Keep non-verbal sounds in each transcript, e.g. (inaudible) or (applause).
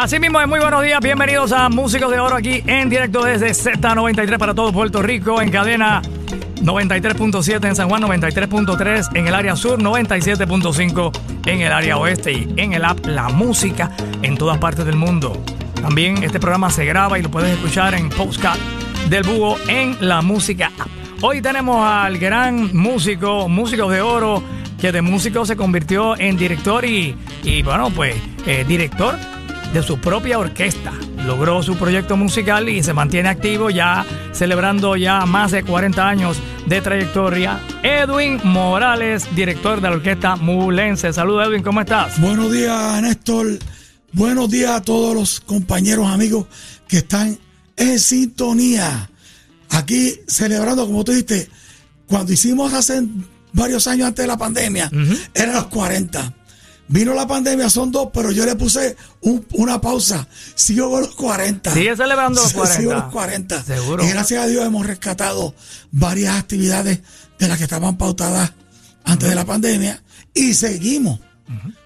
Así mismo, muy buenos días, bienvenidos a Músicos de Oro aquí en directo desde Z93 para todo Puerto Rico, en cadena 93.7 en San Juan, 93.3 en el área sur, 97.5 en el área oeste y en el app La Música en todas partes del mundo. También este programa se graba y lo puedes escuchar en Postcard del Búho en La Música Hoy tenemos al gran músico, músico de oro, que de músico se convirtió en director y, y bueno, pues eh, director de su propia orquesta. Logró su proyecto musical y se mantiene activo ya celebrando ya más de 40 años de trayectoria. Edwin Morales, director de la orquesta Mulense. Saludos Edwin, ¿cómo estás? Buenos días Néstor. Buenos días a todos los compañeros, amigos que están en sintonía. Aquí celebrando, como tú dijiste, cuando hicimos hace varios años antes de la pandemia, eran los 40. Vino la pandemia, son dos, pero yo le puse una pausa. Sigo con los 40. Sigue celebrando los 40. (laughs) Sigo los 40. Seguro. Y gracias a Dios hemos rescatado varias actividades de las que estaban pautadas antes de la pandemia. Y seguimos.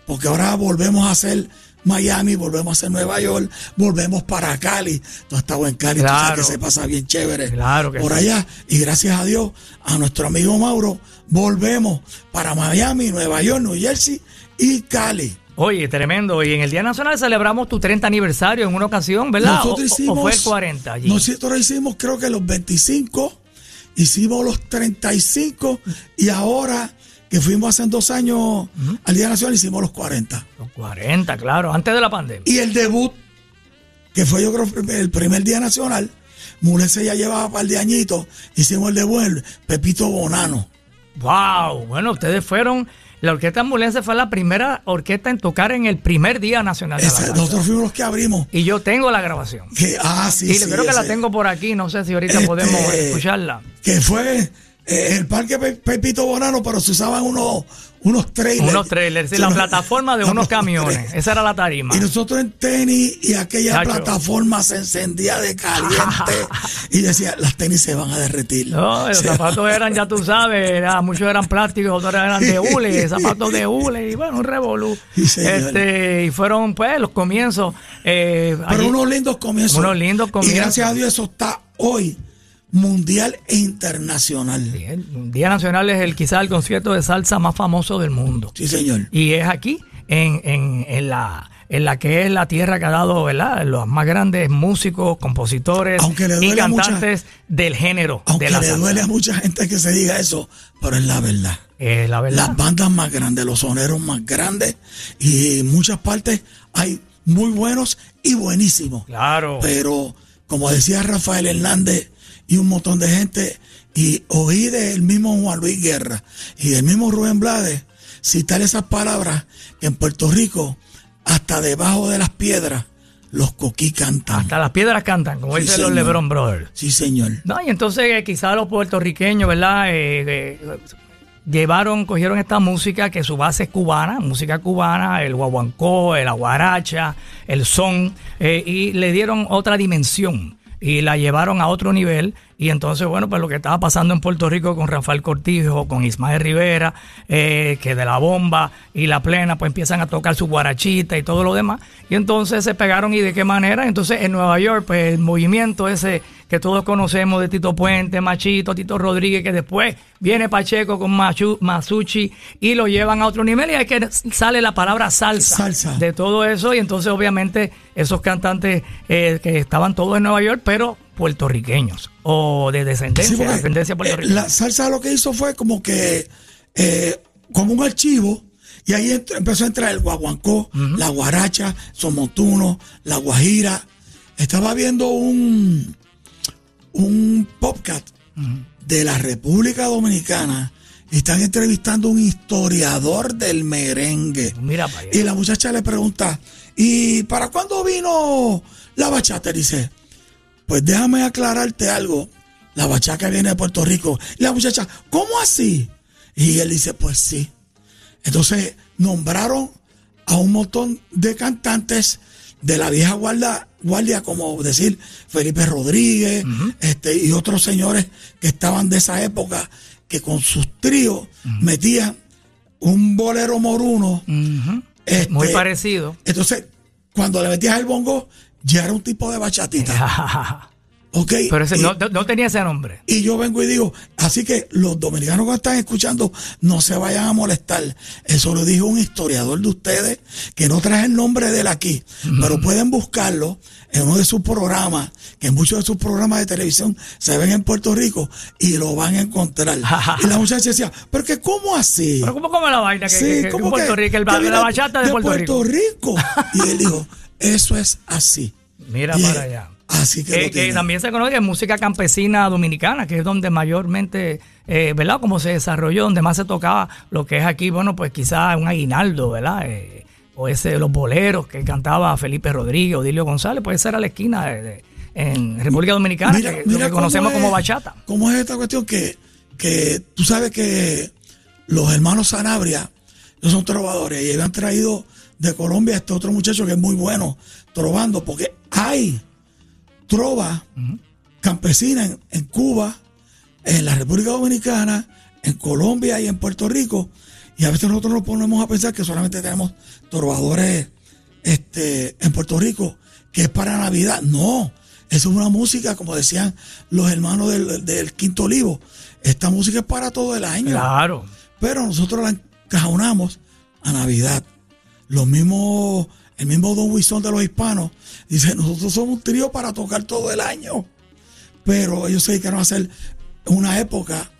Porque ahora volvemos a hacer Miami, volvemos a hacer Nueva York, volvemos para Cali. Tú has estado en Cali, claro. que se pasa bien chévere claro que por allá. Y gracias a Dios, a nuestro amigo Mauro, volvemos para Miami, Nueva York, New Jersey y Cali. Oye, tremendo. Y en el Día Nacional celebramos tu 30 aniversario en una ocasión, ¿verdad? Nosotros hicimos, o fue el 40 allí? Nosotros hicimos creo que los 25, hicimos los 35 y ahora que fuimos hace dos años al Día Nacional hicimos los 40. Los 40, claro, antes de la pandemia. Y el debut, que fue yo creo el primer Día Nacional, Mulense ya llevaba un par de añitos, hicimos el debut, el Pepito Bonano. Wow, bueno, ustedes fueron la Orquesta Ambulense fue la primera orquesta en tocar en el primer Día Nacional de Esa, la Nosotros fuimos los que abrimos. Y yo tengo la grabación. Que, ah, sí, y sí, creo que la ese. tengo por aquí, no sé si ahorita Este, podemos escucharla. Que fue eh, el parque Pe- Pepito Bonano, pero se usaban unos, unos trailers. Unos trailers, sí, la plataforma de (laughs) unos camiones. (laughs) Esa era la tarima. Y nosotros en tenis y aquella Chacho. plataforma se encendía de caliente (laughs) y decía, las tenis se van a derretir. No, los zapatos eran, ya tú sabes, era- muchos eran plásticos, otros eran de hule, zapatos de hule, y bueno, un revolú. Sí, este, y fueron pues los comienzos. eh, Pero allí- unos lindos comienzos. Unos lindos comienzos. Y gracias a Dios eso está hoy mundial e internacional. el Día Nacional es el quizás el concierto de salsa más famoso del mundo. Sí, señor. Y es aquí, en, en, en la en la que es la tierra que ha dado, ¿verdad? Los más grandes músicos, compositores y mucha- cantantes del género Aunque de la le salsa. duele a mucha gente que se diga eso, pero es la verdad. Es la verdad. Las bandas más grandes, los soneros más grandes y en muchas partes hay muy buenos y buenísimos. Claro. Pero como decía Rafael Hernández y un montón de gente, y oí del mismo Juan Luis Guerra y del mismo Rubén Blades citar esas palabras que en Puerto Rico, hasta debajo de las piedras, los coquí cantan. Hasta las piedras cantan, como Sí, dicen los señor. LeBron Brothers. Sí, señor. No, y entonces eh, quizás los puertorriqueños, ¿verdad? Eh, eh, llevaron, cogieron esta música que su base es cubana, música cubana, el guaguancó, el aguaracha, el son, eh, y le dieron otra dimensión y la llevaron a otro nivel. Y entonces, bueno, pues lo que estaba pasando en Puerto Rico con Rafael Cortijo, con Ismael Rivera, eh, que de la bomba y la plena, pues empiezan a tocar su guarachita y todo lo demás. Y entonces se pegaron y de qué manera. Entonces en Nueva York, pues el movimiento ese que todos conocemos de Tito Puente, Machito, Tito Rodríguez, que después viene Pacheco con Machu, Masucci y lo llevan a otro nivel y ahí que sale la palabra salsa, Salsa. de todo eso y entonces obviamente esos cantantes eh, que estaban todos en Nueva York, pero puertorriqueños o de descendencia, Sí, eh, la salsa lo que hizo fue como que, eh, como un archivo, y ahí ent- empezó a entrar el guaguancó, la guaracha, somontuno, la guajira. Estaba viendo un, un podcast de la República Dominicana. y Están entrevistando a un historiador del merengue. Mira para allá. Y la muchacha le pregunta, ¿y para cuándo vino la bachata? Dice, pues déjame aclararte algo. La bachata viene de Puerto Rico. Y la muchacha, ¿cómo así? Y él dice, pues sí. Entonces nombraron a un montón de cantantes de la vieja guardia, guardia como decir Felipe Rodríguez este, y otros señores que estaban de esa época que con sus tríos metían un bolero moruno. Este, Muy parecido. entonces, cuando le metías el bongo, ya era un tipo de bachatita. (laughs) ¿Ok? Pero ese Y- no, no tenía ese nombre. y yo vengo y digo, así que los dominicanos que están escuchando no se vayan a molestar. Eso lo dijo un historiador de ustedes, que no traje el nombre de él aquí, pero pueden buscarlo en uno de sus programas, que en muchos de sus programas de televisión se ven en Puerto Rico y lo van a encontrar. (laughs) y la muchacha decía, pero que ¿cómo así? Pero ¿cómo come la vaina? Que, Sí, que- que ¿cómo Puerto Rico, el, viene la bachata de, Puerto, Rico. Rico. Y él dijo, (laughs) eso es así. Mira Y para allá. Así que, tiene. también se conoce música campesina dominicana, que es donde mayormente, eh, ¿verdad? Como se desarrolló, donde más se tocaba lo que es aquí, bueno, pues quizás un aguinaldo, ¿verdad? Eh, o ese, los boleros que cantaba Felipe Rodríguez, Odilio González, pues esa era la esquina de, de- en República Dominicana, que, lo que conocemos es- como bachata. ¿Cómo es esta cuestión? Que, que tú sabes que los hermanos Sanabria, ellos son trovadores y habían traído de Colombia este otro muchacho que es muy bueno trovando, porque hay trova campesina en, en Cuba, en la República Dominicana, en Colombia y en Puerto Rico. Y a veces nosotros nos ponemos a pensar que solamente tenemos trovadores este, en Puerto Rico, que es para Navidad. No, eso es una música, como decían los hermanos del, del Quinto Olivo. Esta música es para todo el año. Claro. Pero nosotros la encajonamos a Navidad. Los mismos, el mismo Don Wilson de los hispanos dice, nosotros somos un trío para tocar todo el año. Pero ellos se dedicaron a hacer una época,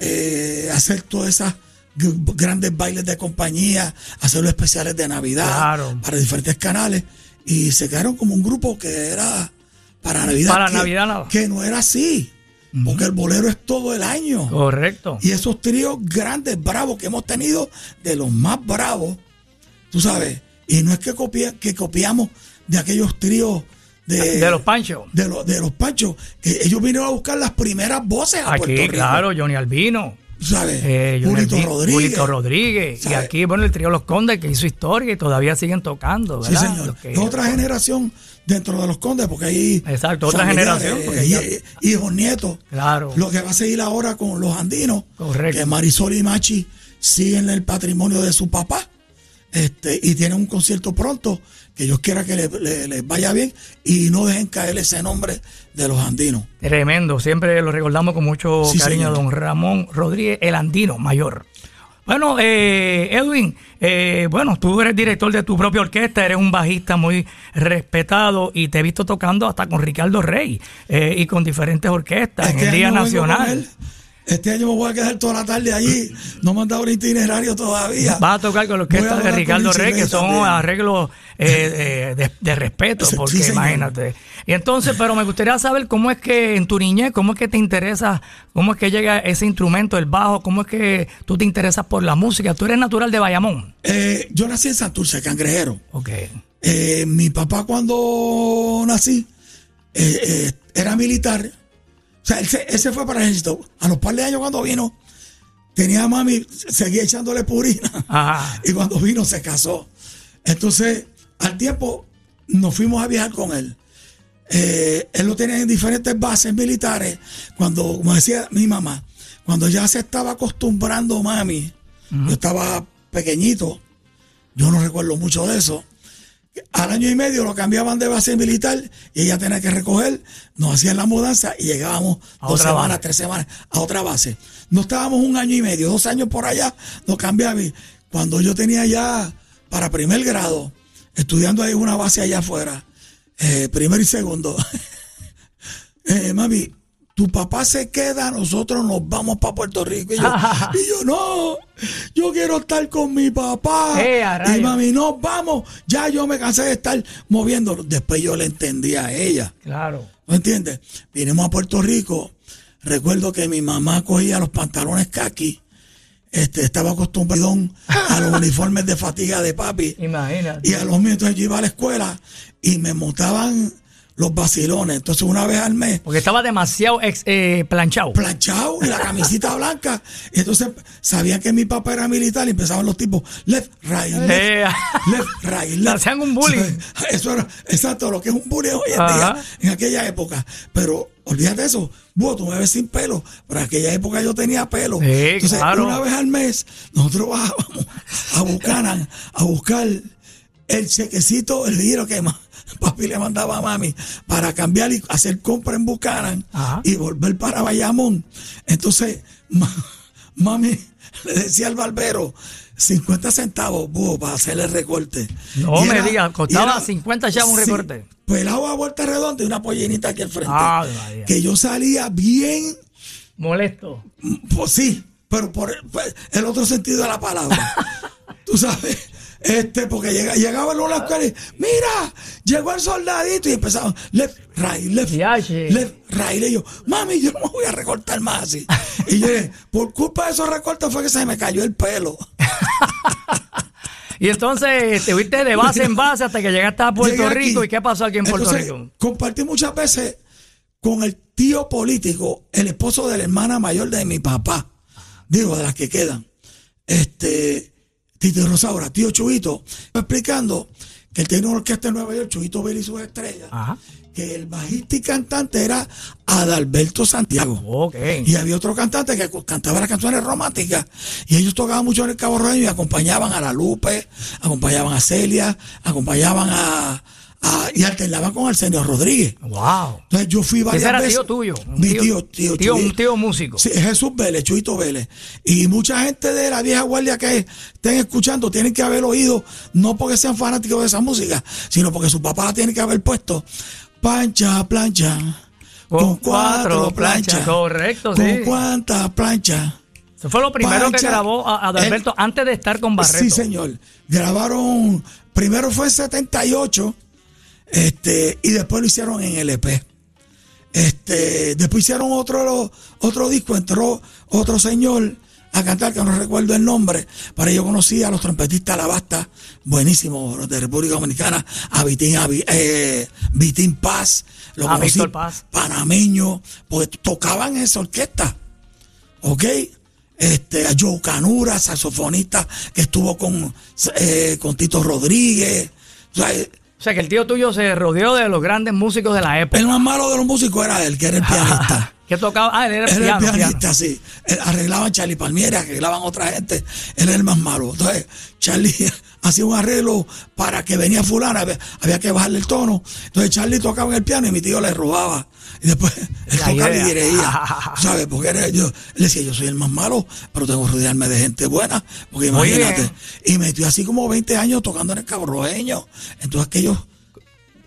eh, hacer todas esas grandes bailes de compañía, hacer los especiales de Navidad Claro. para diferentes canales. Y se quedaron como un grupo que era para Navidad. Para que- Navidad nada. Que no era así. Porque el bolero es todo el año. Correcto. Y esos tríos grandes, bravos que hemos tenido, de los más bravos, tú sabes. Y no es que, copia- que copiamos de aquellos tríos de, de los panchos. de, los, de los panchos, que ellos vinieron a buscar las primeras voces a Puerto Aquí, Rico. claro, Johnny Albino. ¿Sabes? Eh, Julito Rodríguez. Julito Rodríguez. Y aquí, bueno, el trío Los Condes que hizo historia y todavía siguen tocando, Sí, ¿verdad? señor. Los que- otra generación dentro de los condes, porque ahí. Exacto, otra generación, y- ya- hijos, nietos. Claro. Lo que va a seguir ahora con los andinos. Correcto. Que Marisol y Machi siguen el patrimonio de su papá. Este, y tienen un concierto pronto. Que Dios quiera que le- le- les vaya bien. Y no dejen caer ese nombre de los andinos. Tremendo, siempre lo recordamos con mucho Sí, cariño, señor. don Ramón Rodríguez, el andino mayor. Bueno, eh, Edwin, eh, bueno, tú eres director de tu propia orquesta, eres un bajista muy respetado y te he visto tocando hasta con Ricardo Rey eh, y con diferentes orquestas en el Día Nacional. Este año me voy a quedar toda la tarde allí. No me han dado un itinerario todavía. Vas a tocar con la orquesta de Ricardo Rey, que son también. arreglos eh, eh, de, de respeto, porque imagínate. Y entonces, pero me gustaría saber cómo es que en tu niñez, cómo es que te interesa, cómo es que llega ese instrumento, el bajo, cómo es que tú te interesas por la música. Tú eres natural de Bayamón. Eh, yo nací en Santurce, cangrejero. Ok. Eh, mi papá cuando nací era militar. O sea, él se, él se fue para el ejército. A los par de años cuando vino, tenía a mami, seguía echándole purina. Ajá. (laughs) Y cuando vino se casó. Entonces, al tiempo, nos fuimos a viajar con él. Eh, él lo tenía en diferentes bases militares. Cuando, como decía mi mamá, cuando ya se estaba acostumbrando mami, yo estaba pequeñito, yo no recuerdo mucho de eso. Al año y medio lo cambiaban de base militar y ella tenía que recoger, nos hacían la mudanza y llegábamos A dos otra semanas, base. tres semanas a otra base. No estábamos un año y medio, dos años por allá, nos cambiaban. Cuando yo tenía ya para primer grado, estudiando ahí una base allá afuera, eh, primero y segundo, (laughs) eh, mami, tu papá se queda, nosotros nos vamos para Puerto Rico. Y yo, y yo, no, yo quiero estar con mi papá. Eh, a y mami, nos vamos. Ya yo me cansé de estar moviéndolo. Después yo le entendí a ella. Claro. ¿No entiendes? Vinimos a Puerto Rico. Recuerdo que mi mamá cogía los pantalones kaki. Este, estaba acostumbrado a los (laughs) uniformes de fatiga de papi. Imagínate. Y a los míos, entonces yo iba a la escuela y me montaban los vacilones. Entonces una vez al mes, Porque estaba demasiado ex- eh, planchado. planchado y la camisita (laughs) blanca. Y entonces sabían que mi papá era militar y empezaban los tipos left, right, left, Eh, (laughs) left, right, Le left. (laughs) hacían un bullying. Eso era exacto lo que es un bullying hoy en Ajá. día, en aquella época. Pero olvídate eso, vos tú me ves sin pelo, pero en aquella época yo tenía pelo. Sí, Entonces, claro. una vez al mes, nosotros bajábamos a Buchanan a buscar el chequecito, el dinero que ma- papi le mandaba a mami para cambiar y hacer compra en Bucanan Ajá. y volver para Bayamón. Entonces, ma- mami le decía al barbero 50 centavos búho, para hacerle recorte. No Y me digas, costaba era- 50 chavos un sí, recorte. Pelado a vuelta redonda y una pollinita aquí al frente. Que yo salía bien Molesto. pues sí, pero por el, pues, el otro sentido de la palabra. (laughs) Tú sabes, este, porque llega, llegaba el una escuela y, mira, llegó el soldadito y empezaban, left, right, left, left, right. Y yo, mami, yo no me voy a recortar más así. Y yo, dije, por culpa de esos recortes fue que se me cayó el pelo. (laughs) Y entonces te fuiste de base en base hasta que llegaste a Puerto. Rico. ¿Y qué pasó aquí en Puerto Entonces, Rico? Compartí muchas veces con el tío político, el esposo de la hermana mayor de mi papá, digo, de las que quedan, este, Tito Rosaura, tío Chuito, explicando que él tenía una orquesta en Nueva York, Chuito Vélez y sus estrellas, Ajá. que el bajista y cantante era Adalberto Santiago. Y había otro cantante que cantaba las canciones románticas. Y ellos tocaban mucho en el Cabo Rojo y acompañaban a la Lupe, acompañaban a Celia, acompañaban a, a- y alternaban con Arsenio Rodríguez. Wow. Entonces yo fui varias Ese era veces. tío tuyo. un Mi tío, tío, tío, Chuy. un tío músico. Sí, Jesús Vélez, Chuito Vélez. Y mucha gente de la vieja guardia que estén escuchando tienen que haber oído, no porque sean fanáticos de esa música, sino porque su papá la tiene que haber puesto. Pancha, plancha. Con, cuatro planchas. Correcto, ¿Con sí. cuántas planchas? Eso fue lo primero que grabó a- Adalberto antes de estar con Barreto. Sí, señor. Grabaron, primero fue en 78, este, y después lo hicieron en LP. Este, después hicieron otro, otro disco, entró otro señor a cantar, que no recuerdo el nombre, pero yo conocí a los trompetistas La Basta, buenísimos, los de República Dominicana, a Vitín, a eh, Vitín Paz, lo A conocí, Víctor Paz. panameño, porque tocaban en esa orquesta. ¿ok? Este, a Joe Canura, saxofonista, que estuvo con, eh, con Tito Rodríguez. O sea, O sea que el tío tuyo se rodeó de los grandes músicos de la época. el más malo de los músicos era él, que era el pianista. (laughs) que tocaba. Ah, él era Él era piano, el pianista, piano. sí. Él arreglaban Charlie Palmieri, arreglaban otra gente. Él era el más malo. Entonces, Charlie hacía un arreglo para que venía fulana, había, había que bajarle el tono. Entonces, Charlie tocaba en el piano y mi tío le robaba. Y después (laughs) él tocaba y dirigía. (laughs) ¿Sabes? Porque era, yo, él decía, yo soy el más malo, pero tengo que rodearme de gente buena. Porque imagínate. Y metió así como 20 años tocando en el caborroeño. Entonces, aquellos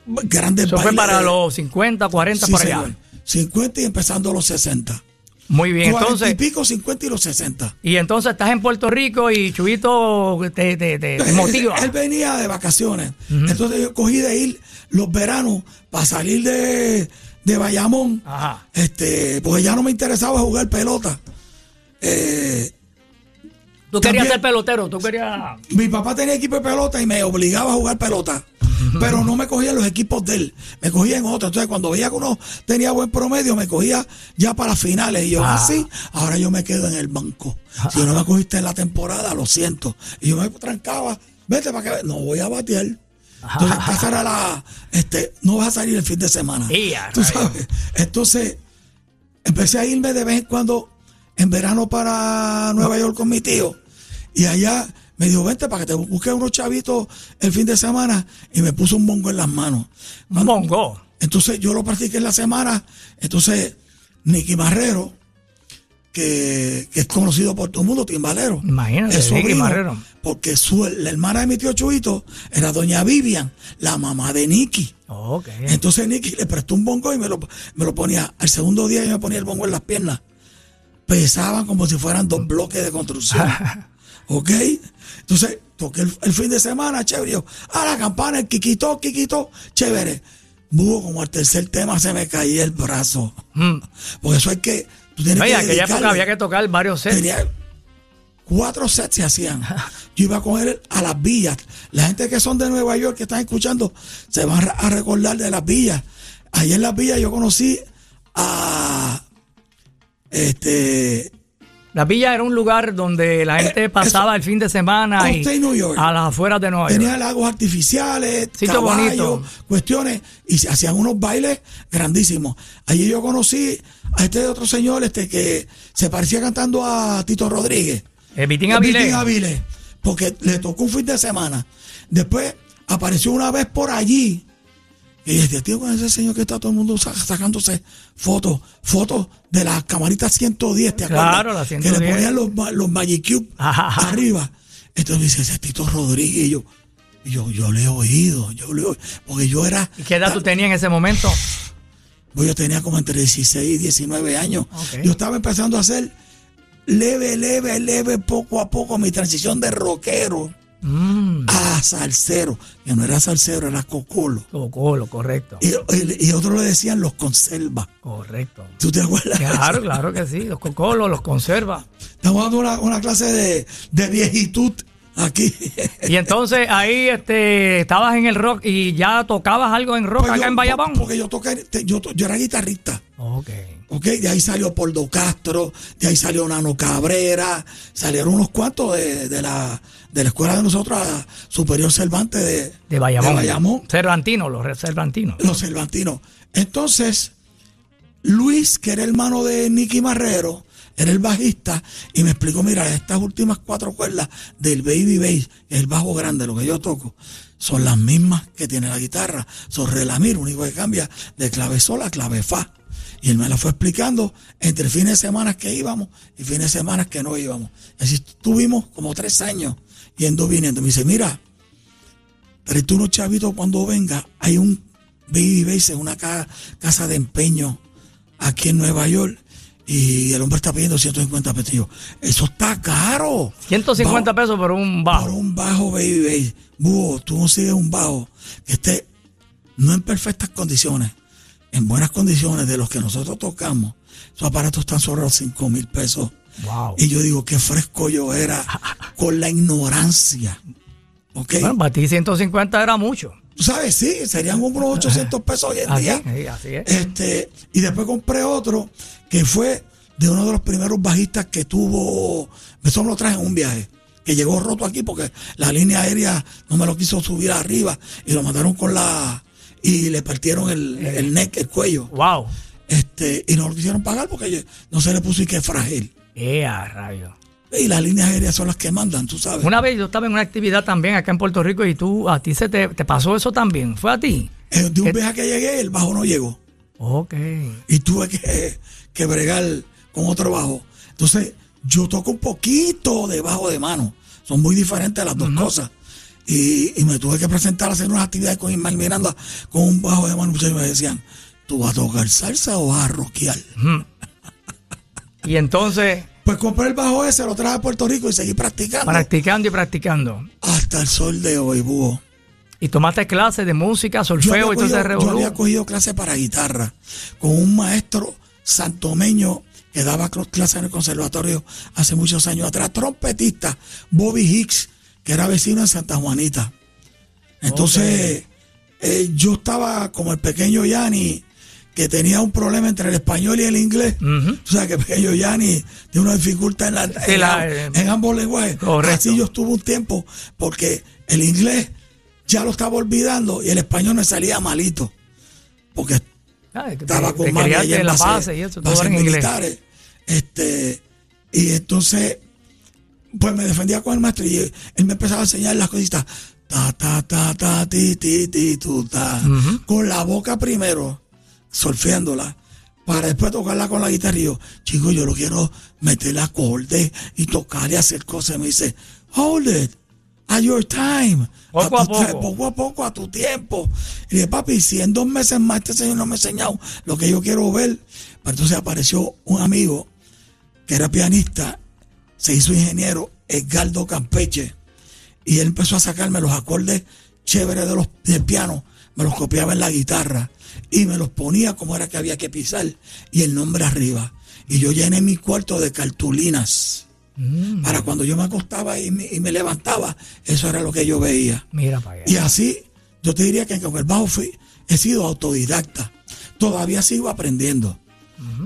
grandes Eso fue para de- los 50, 40 Sí, por allá. señor. 50 y empezando los 60. Muy bien, 40 entonces. y pico, 50 y los 60. Y entonces estás en Puerto Rico y Chubito te, te, te- te motiva. Él, (laughs) él venía de vacaciones. Entonces yo cogí de ir los veranos para salir de, de Bayamón. Ajá. Este, porque ya no me interesaba jugar pelota. Eh, Tú querías también- ser pelotero, tú querías. mi papá tenía equipo de pelota y me obligaba a jugar pelota. Pero no me cogía en los equipos de él, me cogía en otros. Entonces, cuando veía que uno tenía buen promedio, me cogía ya para las finales. Y yo, Ah. así, ahora yo me quedo en el banco. Si no me cogiste en la temporada, lo siento. Y yo me trancaba, vete para que no voy a batear. Entonces, esa era la, este, no vas a salir el fin de semana. A Tú sabes. Entonces, empecé a irme de vez en cuando en verano para Nueva York con mi tío. Y allá me dijo, vente para que te busque unos chavitos el fin de semana. Y me puso un bongo en las manos. Un bongo. Entonces yo lo practiqué en la semana. Entonces, Nicky Marrero, que, que es conocido por todo el mundo, timbalero. Imagínate, es Nicky sobrino, Marrero. Porque su, la hermana de mi tío Chuito era doña Vivian, la mamá de Nicky. Entonces Nicky le prestó un bongo y me lo, me lo ponía. Al segundo día yo me ponía el bongo en las piernas. Pesaban como si fueran dos bloques de construcción. (laughs) ¿Ok? Entonces toqué el, el fin de semana, chévere. Yo, a la campana, el quiquito, quiquito, chévere. Bugo, como al tercer tema se me caía el brazo. Mm. (laughs) Porque eso hay que. Tú tienes Oye, que aquella época había que tocar varios sets. Tenía cuatro sets se hacían. (laughs) Yo iba con él a las villas. La gente que son de Nueva York que están escuchando se van a recordar de las villas. Allí en las villas yo conocí a este La villa era un lugar donde la gente pasaba el fin de semana y New York. a las afueras de Nueva York. tenía lagos artificiales, Sitio caballos, bonito. cuestiones y se hacían unos bailes grandísimos. Allí yo conocí a este otro señor este que se parecía cantando a Tito Rodríguez. Eh, Vitín Eh, Avilés. Vitín Avilés, porque le tocó un fin de semana. Después apareció una vez por allí. Y dije, tío, con ese señor que está todo el mundo sa- sacándose fotos, fotos de las camaritas 110, ¿te acuerdas? Claro, la Que 110. le ponían los, los Magic Cube (laughs) Ajá. arriba. Entonces me dice, ese es Tito Rodríguez. Y yo, yo, yo le he oído, yo le he oído. Porque yo era, ¿Y qué edad tú tenías en ese momento? (sighs) pues yo tenía como entre 16 y 19 años. Yo estaba empezando a hacer leve, leve, leve, poco a poco mi transición de rockero Mm, a salsero. Que no era salsero, era cocolo. Cocolo, correcto. Y, y, y otros le decían los conserva. Correcto. ¿Tú te acuerdas? Claro, claro que sí. Los cocolos los conserva. Estamos dando una, una clase de, de viejitud aquí. Y entonces ahí este, estabas en el rock y ya tocabas algo en rock Pues acá yo- en Bayamón. Porque yo toqué, yo, yo era guitarrista. Ok. ¿Ok? De ahí salió Poldo Castro, de ahí salió Nano Cabrera, salieron unos cuantos de, de la, de la escuela de nosotros, a Superior Cervantes de, De Bayamón. de Bayamón, Cervantino, los Cervantinos. los Cervantinos. Entonces, Luis, que era hermano de Nicky Marrero, era el bajista, y me explicó, mira, estas últimas cuatro cuerdas del Baby Bass, que es el bajo grande, lo que yo toco, son las mismas que tiene la guitarra. Son re la mi, lo único que cambia de clave sol a clave fa. Y él me la fue explicando entre fines de semana que íbamos y fines de semana que no íbamos. Así estuvimos como tres años yendo viniendo. Me dice, mira, pero tú unos chavitos cuando venga, hay un Baby Bass en una ca- casa de empeño aquí en Nueva York y el hombre está pidiendo 150 pesos. Yo, eso está caro. 150 pesos por un Por bajo. un bajo Baby Bass. Búho, tú consigues un bajo que esté no en perfectas condiciones, en buenas condiciones de los que nosotros tocamos. Esos aparatos están sobre los 5 mil pesos. Wow. Y yo digo, qué fresco yo era con la ignorancia. ¿Ok? Bueno, para ti 150 era mucho. Sabes, sí, serían unos (laughs) 800 pesos hoy en Así, día. sí, así es. Este, y después compré otro que fue de uno de los primeros bajistas que tuvo, eso me lo traje en un viaje, que llegó roto aquí porque la línea aérea no me lo quiso subir arriba y lo mandaron con la, y le partieron el, el neck, el cuello. Wow. Este, y no lo quisieron pagar porque no se le puso y que es frágil. Eh, a rayo. Y las líneas aéreas son las que mandan, tú sabes. Una vez yo estaba en una actividad también acá en Puerto Rico y tú, a ti se te, te pasó eso también. ¿Fue a ti? Eh, de un viaje que llegué, el bajo no llegó. Ok. y tuve que, que bregar con otro bajo. Entonces, yo toco un poquito de bajo de mano. Son muy diferentes las dos cosas. Y, y me tuve que presentar a hacer unas actividades con Ismael Miranda con un bajo de mano. Muchos me decían, ¿tú vas a tocar salsa o vas a rockear? Y entonces, Pues compré el bajo ese, lo traje a Puerto Rico y seguí practicando. practicando y practicando. hasta el sol de hoy, búho. Y tomaste clases de música, solfeo y todo ese yo había cogido clase para guitarra con un maestro santomeño que daba cl- clases en el conservatorio hace muchos años atrás, trompetista, Bobby Hicks, que era vecino en Santa Juanita. Entonces, eh, yo estaba como el pequeño Yanni, que tenía un problema entre el español y el inglés. Ujú. O sea, que (laughs) pequeño Yanni tiene una dificultad en, la- Sí, en, la- am- en ambos lenguajes. Correcto. Así yo estuve un tiempo, porque el inglés ya lo estaba olvidando y el español me salía malito. Porque Ah, estaba te con allá en la base- y eso, todo en inglés. militares. Este, y entonces, pues me defendía con el maestro y él me empezaba a enseñar las cositas. Ta, ta, ta, ta, ti, ti, ti, tu, ta. Con la boca primero, solfeándola, para después tocarla con la guitarra. Y yo, chico, yo lo quiero meterle acorde y tocar y hacer cosas. Y me dice, hold it. At your time. Poco a poco. poco a poco, a tu tiempo. Y dije, papi, si en dos meses más este señor no me ha enseñado lo que yo quiero ver. Pero entonces apareció un amigo que era pianista, se hizo ingeniero, Edgardo Campeche, y él empezó a sacarme los acordes chéveres de los, del piano, me los copiaba en la guitarra y me los ponía como era que había que pisar y el nombre arriba. Y yo llené mi cuarto de cartulinas. Mm, Para cuando yo me acostaba y me, y me levantaba, eso era lo que yo veía. mira para allá. Y así, yo te diría que con el bajo fui, he sido autodidacta. Todavía sigo aprendiendo.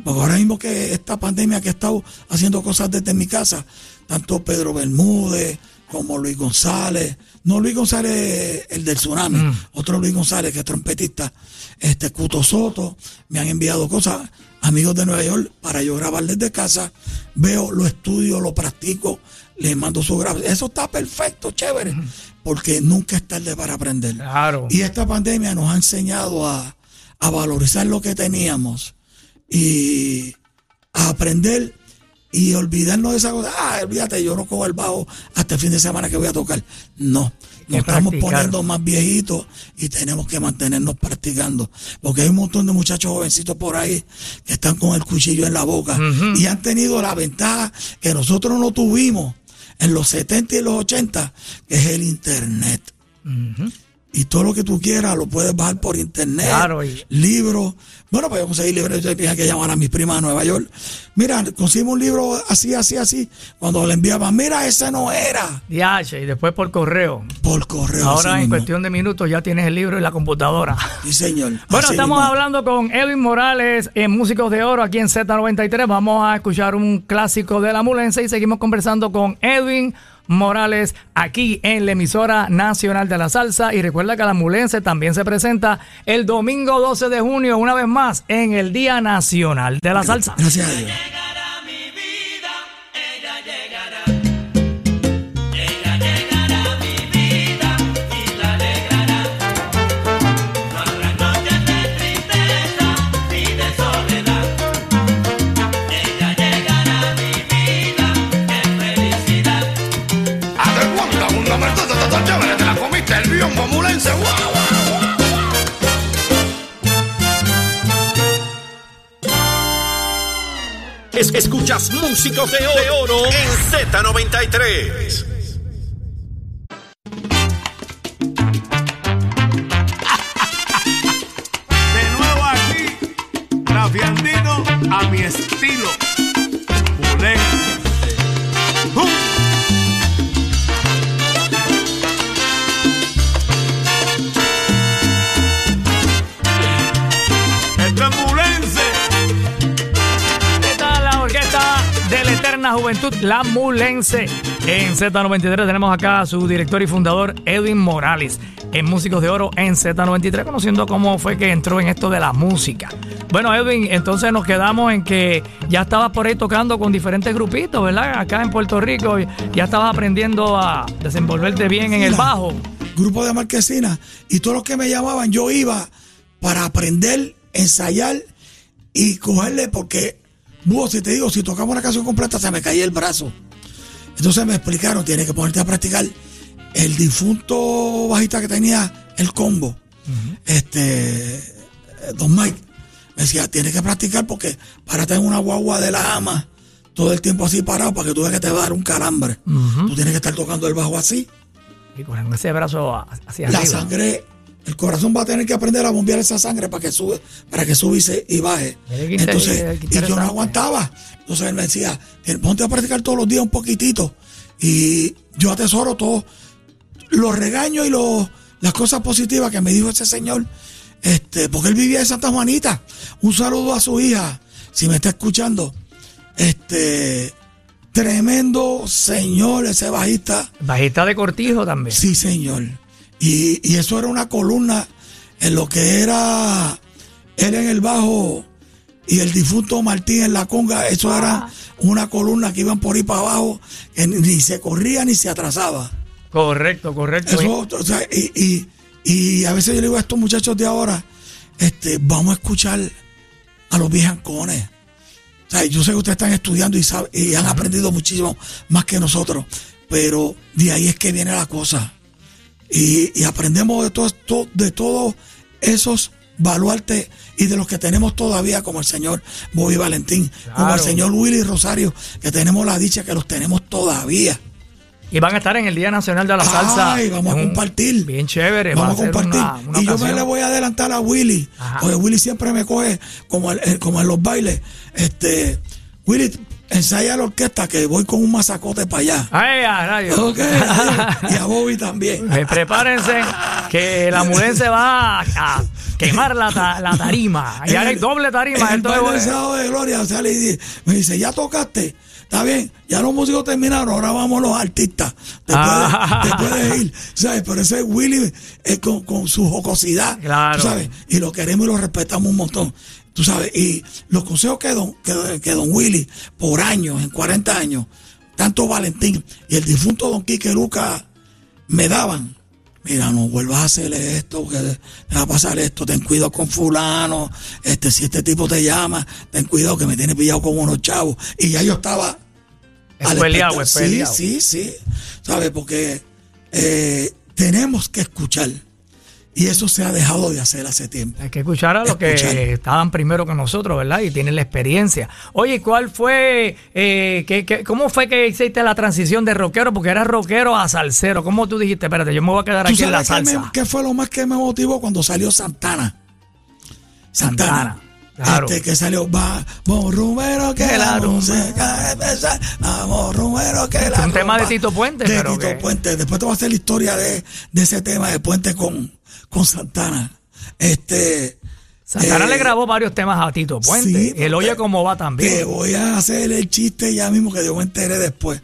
Porque ahora mismo que esta pandemia que he estado haciendo cosas desde mi casa, tanto Pedro Bermúdez como Luis González, no Luis González el del tsunami, otro Luis González que es trompetista, este Cuto Soto, me han enviado cosas, amigos de Nueva York, para yo grabar desde casa, veo, lo estudio, lo practico, le mando su grabación. Eso está perfecto, chévere, porque nunca es tarde para aprender. Claro. Y esta pandemia nos ha enseñado a, a valorizar lo que teníamos y a aprender y olvidarnos de esa cosa. Ah, olvídate, yo no cojo el bajo hasta el fin de semana que voy a tocar. No, nos estamos practicar. poniendo más viejitos y tenemos que mantenernos practicando. Porque hay un montón de muchachos jovencitos por ahí que están con el cuchillo en la boca y han tenido la ventaja que nosotros no tuvimos en los 70 y los 80, que es el Internet. Y todo lo que tú quieras lo puedes bajar por internet. Claro, y- Libros. Bueno, pues yo conseguí libros. Yo tenía que llamar a mis primas de Nueva York. Mira, conseguimos un libro así, así, así. Cuando le enviaban, mira, ese no era. DH, y después por correo. Por correo. Ahora en mismo. cuestión de minutos ya tienes el libro y la computadora. Sí, señor. (laughs) Bueno, Así estamos mismo. hablando con Edwin Morales en Músicos de Oro aquí en Z93. Vamos a escuchar un clásico de la Mulense y seguimos conversando con Edwin Morales aquí en la emisora nacional de la salsa. Y recuerda que la Mulense también se presenta el domingo 12 de junio, una vez más, en el Día Nacional de la Salsa. Gracias a Dios. Chévere, te la comiste el biombo mulense, guau, guau, guau. Es- escuchas Músicos de Oro, de Oro en Z93. Juventud, la Mulense. En Z93 tenemos acá a su director y fundador, Edwin Morales, en Músicos de Oro en Z93, conociendo cómo fue que entró en esto de la música. Bueno, Edwin, entonces nos quedamos en que ya estabas por ahí tocando con diferentes grupitos, ¿verdad? Acá en Puerto Rico, ya estabas aprendiendo a desenvolverte bien en el bajo. Grupo de marquesina. Y todos los que me llamaban, yo iba para aprender, ensayar y cogerle, porque, vos, si te digo, si tocamos una canción completa, se me caía el brazo. Entonces me explicaron, tienes que ponerte a practicar el difunto bajista que tenía el combo. Este, Don Mike, me decía, tienes que practicar porque para tener una guagua de la ama todo el tiempo así parado para que tú veas que te va a dar un calambre. Tú tienes que estar tocando el bajo así. Y con ese brazo hacia La arriba. sangre, el corazón va a tener que aprender a bombear esa sangre para que sube, para que sube y, se- y baje. Entonces, y yo no aguantaba. Entonces él me decía, "Eh, ponte a practicar todos los días un poquitito. Y yo atesoro todos los regaños y los, las cosas positivas que me dijo ese señor. Este, porque él vivía en Santa Juanita. Un saludo a su hija, si me está escuchando. Este, tremendo señor, ese bajista. Bajista de cortijo también. Sí, señor. Y, y eso era una columna en lo que era él en el bajo y el difunto Martín en la conga. Eso era una columna que iban por ahí para abajo, que ni- ni se corría ni se atrasaba. Correcto, correcto. Eso, o sea, y, y- y a veces yo le digo a estos muchachos de ahora, este, vamos a escuchar a los viejancones. O sea, yo sé que ustedes están estudiando y, saben- y han aprendido muchísimo más que nosotros, pero de ahí es que viene la cosa. Y, y aprendemos de todo esto, de todos esos baluartes y de los que tenemos todavía, como el señor Bobby Valentín, como el señor Willy Rosario, que tenemos la dicha que los tenemos todavía. Y van a estar en el Día Nacional de la Salsa. Ay, vamos a compartir. Bien chévere. Vamos va a compartir. una- una y yo me le voy a adelantar a Willy. Ajá. Porque Willy siempre me coge como, el- el- como en los bailes. Este, Willy, ensaya la orquesta que voy con un masacote para allá. Ay, a rayos. Ok, (laughs) y a Bobby también. Eh, Prepárense que la mudense va a, quemar la, ta- la tarima. Y ahora hay doble tarima. En el Esto del es- sábado de Gloria sale y dice- me dice, ya tocaste. Está bien, ya los músicos terminaron, ahora vamos los artistas. Te, Ah. puedes, te puedes ir. ¿Sabes? Pero ese Willy eh, con, con su jocosidad. Claro. ¿tú ¿Sabes? Y lo queremos y lo respetamos un montón. Tú sabes, y los consejos que don, que, que don Willy, por años, en 40 años, tanto Valentín y el difunto Don Quique Luca me daban. Mira, no vuelvas a hacer esto, que te va a pasar esto, ten cuidado con fulano, este, si este tipo te llama, ten cuidado que me tiene pillado con unos chavos. Y ya yo estaba al Espeleado, expecta- espeleado. Sí, sí, sí. ¿Sabes? Porque eh, tenemos que escuchar. Y eso se ha dejado de hacer hace tiempo. Hay que escuchar a los que estaban primero que nosotros, ¿verdad? Y tienen la experiencia. Oye, ¿cuál fue, eh, cómo fue que hiciste la transición de rockero? Porque eras rockero a salsero. ¿Cómo tú dijiste, espérate, yo me voy a quedar ¿Tú aquí en la me- salsa? qué fue lo más que me motivó cuando salió Santana? Santana. Santana, claro. Este que salió, vamos rumero que Que la música vamos rumero que la un tema de rumba". Tito Puente, De pero Tito que- Puente. Después te voy a hacer la historia de, de ese tema de Puente con, con Santana. Este. Santana eh, le grabó varios temas a Tito Puente. Sí, el Oye Cómo Va Te también. voy a hacer el chiste ya mismo que yo me enteré después.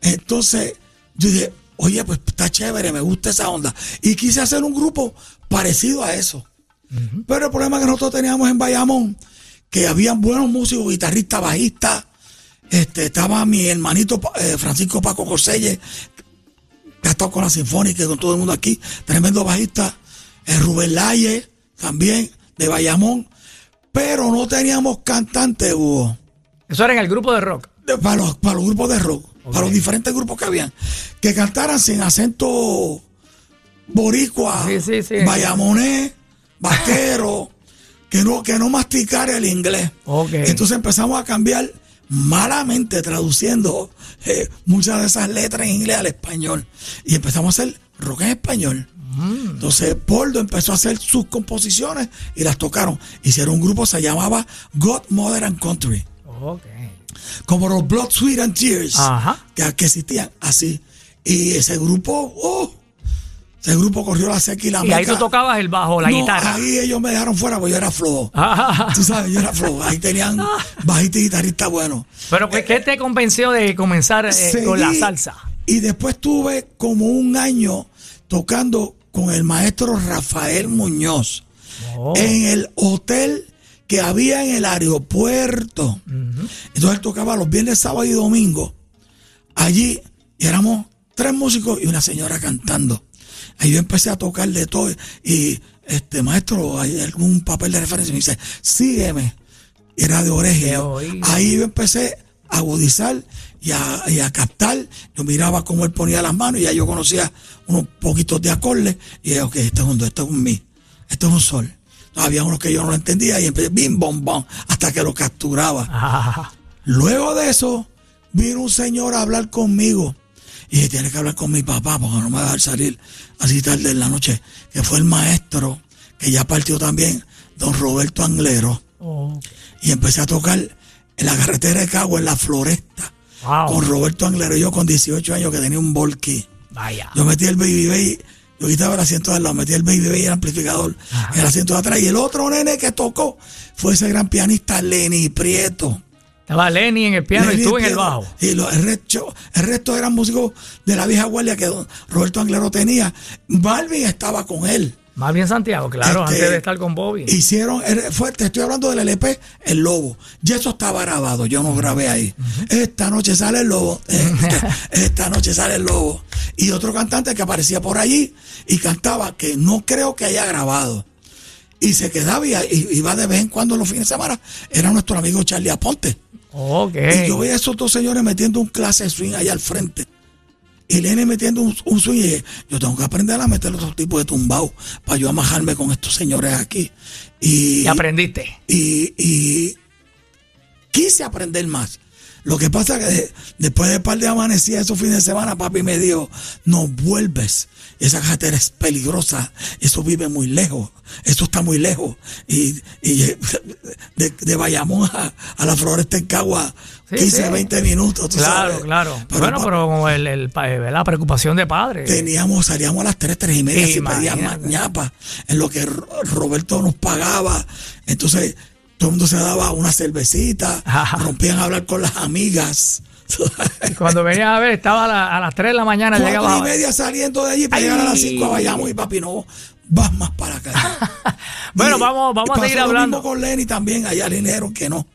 Entonces, yo dije, oye, pues está chévere, me gusta esa onda. Y quise hacer un grupo parecido a eso. Pero el problema que nosotros teníamos en Bayamón, que habían buenos músicos, guitarristas, bajistas. Este, estaba mi hermanito eh, Francisco Paco Corselle, que ha estado con la Sinfónica y con todo el mundo aquí, tremendo bajista. El Rubén Laye, también, de Bayamón. Pero no teníamos cantantes, Hugo Eso era en el grupo de rock. de- para, los, para los grupos de rock, para los diferentes grupos que habían, que cantaran sin acento boricua, Sí, sí, sí. bayamonés, vaquero, (laughs) que no, que no masticara el inglés. Entonces empezamos a cambiar malamente traduciendo eh, muchas de esas letras en inglés al español. Y empezamos a hacer rock en español. Mm. Entonces Poldo empezó a hacer sus composiciones y las tocaron. Hicieron un grupo, se llamaba God, Mother and Country Ok. como los Blood, Sweat and Tears Ajá. que, que existían así. Y ese grupo, oh, ese grupo corrió la seca y la Y ahí tú tocabas el bajo, la No, guitarra. Ahí ellos me dejaron fuera porque yo era flojo. Ajá. (laughs) Tú sabes, yo era flojo. Ahí tenían (laughs) bajista y guitarrista bueno. Pero ¿qué qué te convenció de comenzar eh, con la salsa? Y después tuve como un año tocando con el maestro Rafael Muñoz Oh. en el hotel que había en el aeropuerto. Entonces tocaba los viernes, sábado y domingo. Allí y éramos tres músicos y una señora cantando. Ahí yo empecé a tocar de todo y este maestro, hay algún papel de referencia me dice, sígueme. Era de oreja. Ahí yo empecé a agudizar y a, y a captar. Yo miraba cómo él ponía las manos y ya yo conocía unos poquitos de acordes. Y dije, ok, esto es un do, esto es un mi, esto es un sol. Había unos que yo no lo entendía y empecé bim, bom, bom, hasta que lo capturaba. Ajá. Luego de eso, vino un señor a hablar conmigo. Y dije, tiene que hablar con mi papá porque no me va a dejar salir así tarde en la noche. Que fue el maestro, que ya partió también, don Roberto Anglero. Oh. Y empecé a tocar en la carretera de Cagua, en la floresta. Wow. Con Roberto Anglero, yo con 18 años que tenía un volky. Vaya. Yo metí el baby bay, yo quitaba el asiento de al lado, metí el baby bay y el amplificador en el asiento de atrás. Y el otro nene que tocó fue ese gran pianista Lenny Prieto. Estaba Lenny en el piano Lenny y tú en el bajo. Y el, resto, el resto eran músicos de la vieja guardia que Roberto Anglero tenía. Balvin estaba con él. Más bien Santiago, claro, Este, antes de estar con Bobby. Hicieron, el- fue, te estoy hablando del LP El Lobo. Y eso estaba grabado, yo no grabé ahí. Esta noche sale el lobo. eh, (laughs) esta noche sale el lobo. Y otro cantante que aparecía por allí y cantaba que no creo que haya grabado. Y se quedaba y iba de vez en cuando los fines de semana. Era nuestro amigo Charlie Aponte. Y yo veía a esos dos señores metiendo un clase swing allá al frente. Y Lene metiendo un, un swing y dije, yo tengo que aprender a meter otro tipo de tumbao para yo amajarme con estos señores aquí. Y, Y aprendiste. y, y quise aprender más. Lo que pasa es que de- después de un par de amanecidas esos fines de semana, papi me dijo, no vuelves. Esa carretera es peligrosa. Eso vive muy lejos. Eso está muy lejos. Y, y de, de Bayamón a, a la floresta en Cagua, Sí, 15, sí. 20 minutos. tú Claro, sabes. claro. Pero, bueno, pero como el, eh, la preocupación de padre. Teníamos, salíamos a las 3, 3 y media, si pedían ñapa, en lo que Ro- Roberto nos pagaba. Entonces, todo el mundo se daba una cervecita, rompían a hablar con las amigas. Cuando venías a ver, estaba a, la- a las 3 de la mañana, Cuatro llegaba. y media saliendo de allí para Ay. llegar a las 5 a Bayamo y papi, no, vas más para acá. (laughs) Bueno, Y vamos, vamos a seguir lo hablando. mismo con Lenny también, allá le dijeron que no.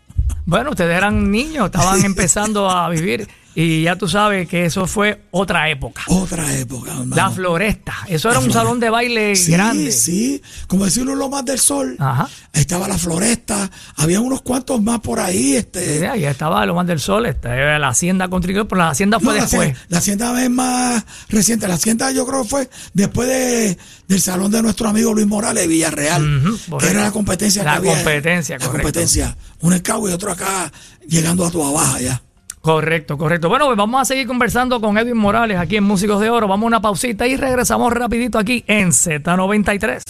Bueno, ustedes eran niños, estaban (laughs) empezando a vivir. Y ya tú sabes que eso fue otra época. Otra época, hermano. La floresta. Eso era un salón de baile sí, grande. Sí, como decirlo lo más del sol. Ajá. Estaba la floresta, había unos cuantos más por ahí. Este, Sí, ahí estaba lo más del sol, esta era la hacienda contribuidora, pero la hacienda fue No, la después. hacienda- La hacienda es más reciente. La hacienda yo creo que fue después de, del salón de nuestro amigo Luis Morales de Villarreal. Ujú, que era la competencia La que había. competencia, La correcto. competencia. Un escabo y otro acá llegando a tu abajo ya. Correcto, correcto. Bueno, pues vamos a seguir conversando con Edwin Morales aquí en Músicos de Oro. Vamos a una pausita y regresamos rapidito aquí en Z93.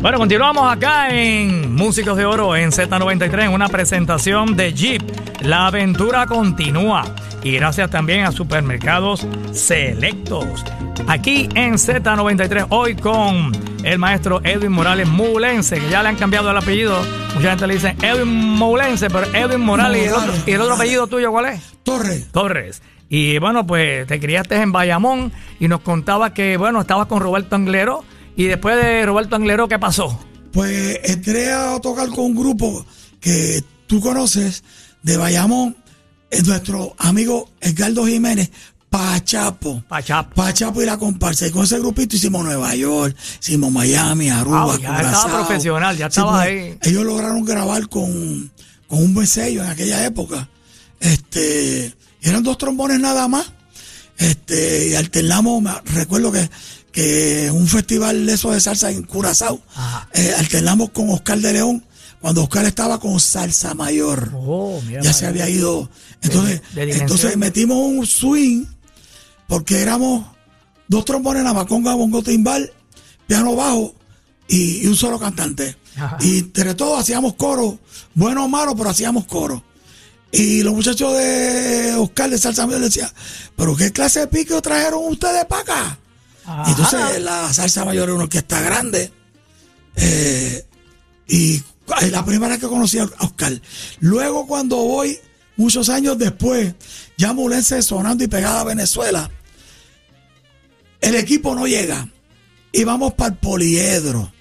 Bueno, continuamos acá en Músicos de Oro en Z93 en una presentación de Jeep. La aventura continúa. Y gracias también a Supermercados Selectos. Aquí en Z93 hoy con el maestro Edwin Morales Mulense, que ya le han cambiado el apellido. Mucha gente le dice Edwin Mulense, pero Edwin Morales, ¿y el otro, Morales, y el otro Morales. apellido tuyo cuál es? Torre. Torres. Y bueno, pues te criaste en Bayamón y nos contaba que, bueno, estabas con Roberto Anglero. Y después de Roberto Anglero, ¿qué pasó? Pues entré a tocar con un grupo que tú conoces de Bayamón, nuestro amigo Edgardo Jiménez, Pachapo. Pachapo. Pachapo y la comparsa. Y con ese grupito hicimos Nueva York, hicimos Miami, Aruba, Wow, ya estaba profesional, ya estaba ahí. Ellos lograron grabar con, con un buen sello en aquella época. Este, eran dos trombones nada más. Este, y alternamos, recuerdo que, que un festival de esos de salsa en Curazao, eh, alternamos con Oscar de León, cuando Oscar estaba con Salsa Mayor Oh, mira. ya se había ido. Entonces, de entonces metimos un swing porque éramos dos trombones, la maconga, bongo, timbal, piano bajo y, y un solo cantante. Ajá. Y entre todos hacíamos coro, bueno o malo, pero hacíamos coro. Y los muchachos de Oscar de Salsa Mayor decían, pero ¿qué clase de pico trajeron ustedes para acá? Ajá. Entonces la Salsa Mayor era una orquesta grande. eh, y es la primera vez que conocí a Oscar. Luego cuando voy, muchos años después, ya Mulense sonando y pegada a Venezuela, el equipo no llega. Y vamos para el poliedro.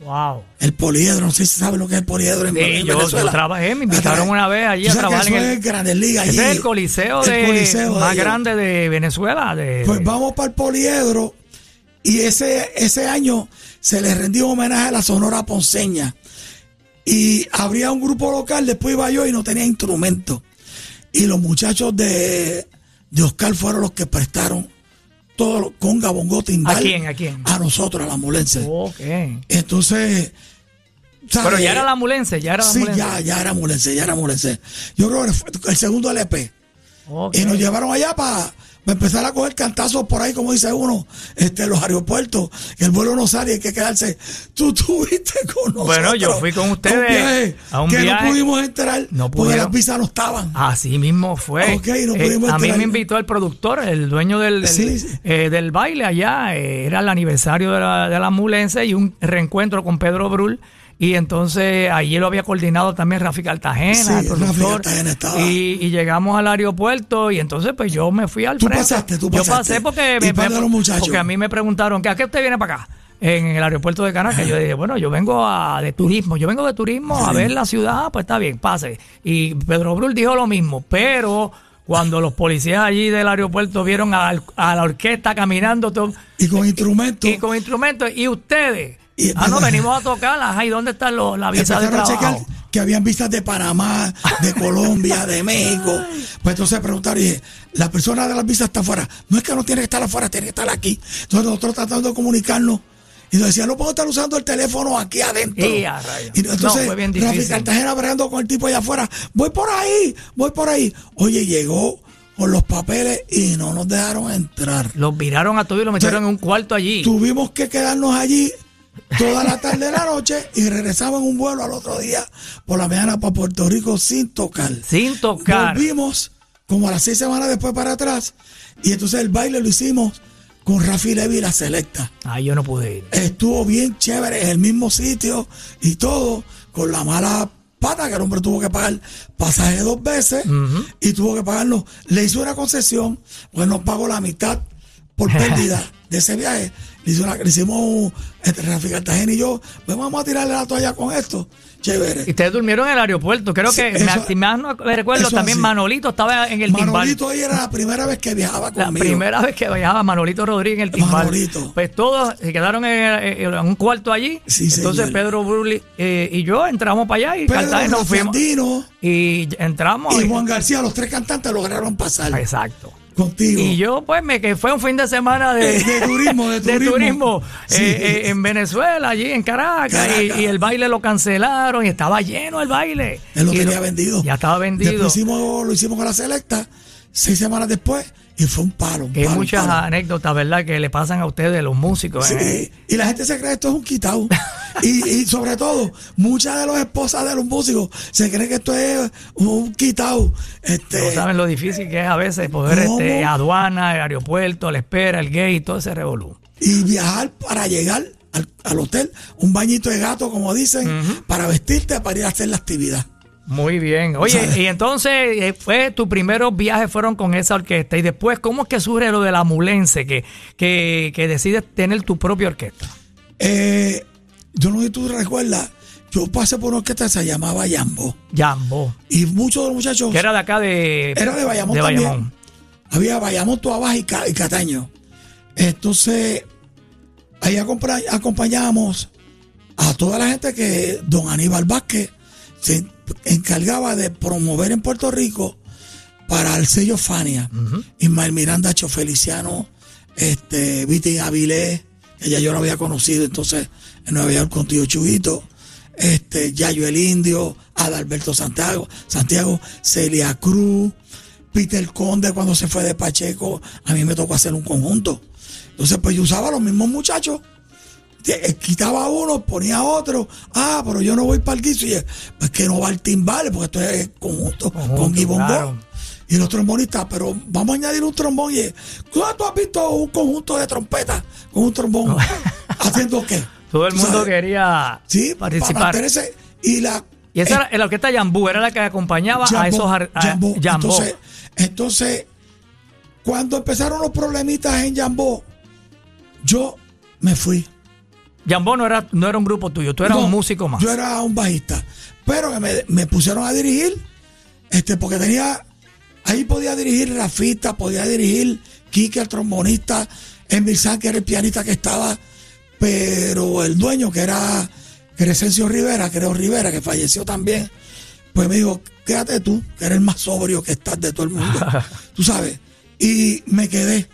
Wow. El poliedro, no sé si sabe lo que es el poliedro en, Sí, en yo- Venezuela. yo trabajé, me invitaron una vez allí a trabajar en el- es Grandes Ligas. Ese es el coliseo, El de, coliseo más grande de Venezuela. De, Pues vamos para el poliedro y ese, ese año se le rendió homenaje a la Sonora Ponceña. Y habría un grupo local, después iba yo y no tenía instrumento. Y los muchachos de, de Oscar fueron los que prestaron todo lo, conga, bongo, timbal. ¿A quién, a quién? A nosotros, a la mulense. Ok. Entonces... ¿sabes? Pero ya era la mulense, ya era la Sí, mulense. ya, ya era mulense, ya era mulense. Yo creo que fue el segundo LP. Ok. Y nos llevaron allá para empezar a coger cantazos por ahí, como dice uno, este, los aeropuertos, que el vuelo no sale y hay que quedarse. Tú estuviste con nosotros. Bueno, yo fui con ustedes a viaje, a un que viaje. no pudimos entrar No porque las visas no estaban. Así mismo fue. Ok, no Eh, a mí me invitó el productor, el dueño del, del, Sí, sí. eh, del baile allá. eh, era el aniversario de la, de la Mulense y un reencuentro con Pedro Brul. Y entonces allí lo había coordinado también Rafi Cartagena, Sí, el Cartagena estaba. Y, y llegamos al aeropuerto y entonces pues yo me fui al Tú frente. pasaste, tú Yo pasaste. pasé porque, ¿Y me, me- porque a mí me preguntaron, ¿que ¿a qué usted viene para acá? En el aeropuerto de Caracas. Yo dije, bueno, yo vengo a, de turismo. Yo vengo de turismo a ver la ciudad. Pues está bien, pase. Y Pedro Brul dijo lo mismo. Pero cuando los policías allí del aeropuerto vieron al- a, la orquesta caminando todo, Y con instrumentos. y con instrumentos, y ustedes. Y- ah, no, (laughs) venimos a tocar. Ajá, ¿y dónde están los, la visa de a trabajo? checar que habían vistas de Panamá, de (laughs) Colombia, de México. Pues entonces preguntaron, y dije, la persona de las visas está afuera. No es que no tiene que estar afuera, tiene que estar aquí. Entonces nosotros tratando de comunicarnos. Y nos decían, no puedo estar usando el teléfono aquí adentro. Y a. Y entonces, No, Rafi. Cartagena bregando con el tipo allá afuera. Voy por ahí, voy por ahí. Oye, llegó con los papeles y no nos dejaron entrar. Los viraron a todos y los metieron sea, en un cuarto allí. Tuvimos que quedarnos allí toda la tarde de la noche y regresamos en un vuelo al otro día por la mañana para Puerto Rico sin tocar. Sin tocar. Volvimos como a las seis semanas después para atrás y entonces el baile lo hicimos con Rafi Levy la selecta. Ay, yo no pude ir. Estuvo bien chévere en el mismo sitio y todo, con la mala pata que el hombre tuvo que pagar pasaje dos veces y tuvo que pagarnos. Le hizo una concesión, pues nos pagó la mitad por (laughs) pérdida de ese viaje Le, hizo una- le hicimos, entre Rafi Cartagena y yo, pues vamos a tirarle la toalla con esto. Chévere. Y ustedes durmieron en el aeropuerto. Creo Sí, que, me, eso- si más no me recuerdo, también así. Manolito estaba en el timbal. Manolito ahí era la primera vez que viajaba La conmigo. primera vez que viajaba Manolito Rodríguez en el timbal. Manolito. Pues todos se quedaron en, en un cuarto allí. Sí, Entonces señor. Pedro Brulli eh, y yo entramos para allá y Pedro Cartagena nos fuimos. Y entramos. y Juan García, los tres cantantes lograron pasar Exacto. Contigo. Y yo, pues, me que fue un fin de semana de, De- (laughs) de turismo, de (laughs) turismo. eh, Sí. eh, en Venezuela, allí en Caracas, y- Caracas. Y, el baile lo cancelaron y estaba lleno el baile. Él lo Y tenía vendido. Ya estaba vendido. Después hicimos, lo hicimos con la selecta, seis semanas después, y fue un palo. un Que hay palo, muchas palo. anécdotas, ¿verdad?, que le pasan a ustedes, los músicos. Sí, ¿eh? y la gente se cree que esto es un quitado. (laughs) y, y sobre todo, muchas de las esposas de los músicos se creen que esto es un quitado. Este, No saben lo difícil que es a veces poder, ¿Cómo? este, aduana, el aeropuerto, la espera, el gate, todo ese revolú. y viajar para llegar al, al hotel, un bañito de gato, como dicen, para vestirte para ir a hacer la actividad. Muy bien. Oye, (laughs) y entonces eh, fue tus primeros viajes fueron con esa orquesta y después, ¿cómo es que surge lo de la mulense que, que, que decides tener tu propia orquesta? Eh, yo no sé si tú recuerdas, yo pasé por una orquesta que se llamaba Yambo. Jambo. Y muchos de los muchachos. Que era de acá de... Era de Bayamón de también. Bayamón. Había Bayamón, Tuabaja y, Ca- y Cataño. Entonces, ahí acompañábamos a toda la gente que don Aníbal Vázquez se encargaba de promover en Puerto Rico para el sello Fania. Ismael Miranda, Cho Feliciano, este, Viti Avilés, que ya yo lo había conocido entonces en Nueva York con Tío Chuguito, este, Yayo el Indio, Adalberto Santiago, Santiago, Celia Cruz, Peter Conde cuando se fue de Pacheco, a mí me tocó hacer un conjunto. Entonces, pues yo usaba a los mismos muchachos. Eh, Quitaba uno, ponía otro. Ah, pero yo no voy para el guiso. Y pues que no va el timbal, porque esto es conjunto, Conjunto, con Gibongo. claro. Y los trombonistas, pero vamos a añadir un trombón. Y ¿tú has visto un conjunto de trompetas con un trombón? (laughs) ¿Haciendo qué? Todo el ¿Tú mundo sabes? quería Sí, participar. Y la y esa era la orquesta Jambú, era la que acompañaba a esos a-. Entonces, entonces, cuando empezaron los problemitas en Jambó, yo me fui. Jambó no era, no era un grupo tuyo, tú eras No, un músico más. Yo era un bajista. Pero que me, me pusieron a dirigir, este, porque tenía, ahí podía dirigir Rafita, podía dirigir Kike, el trombonista, Emil San, que era el pianista que estaba, pero el dueño, que era Crescencio Rivera, creo Rivera, que falleció también, pues me dijo, quédate tú, que eres el más sobrio que estás de todo el mundo. (laughs) tú sabes. Y me quedé.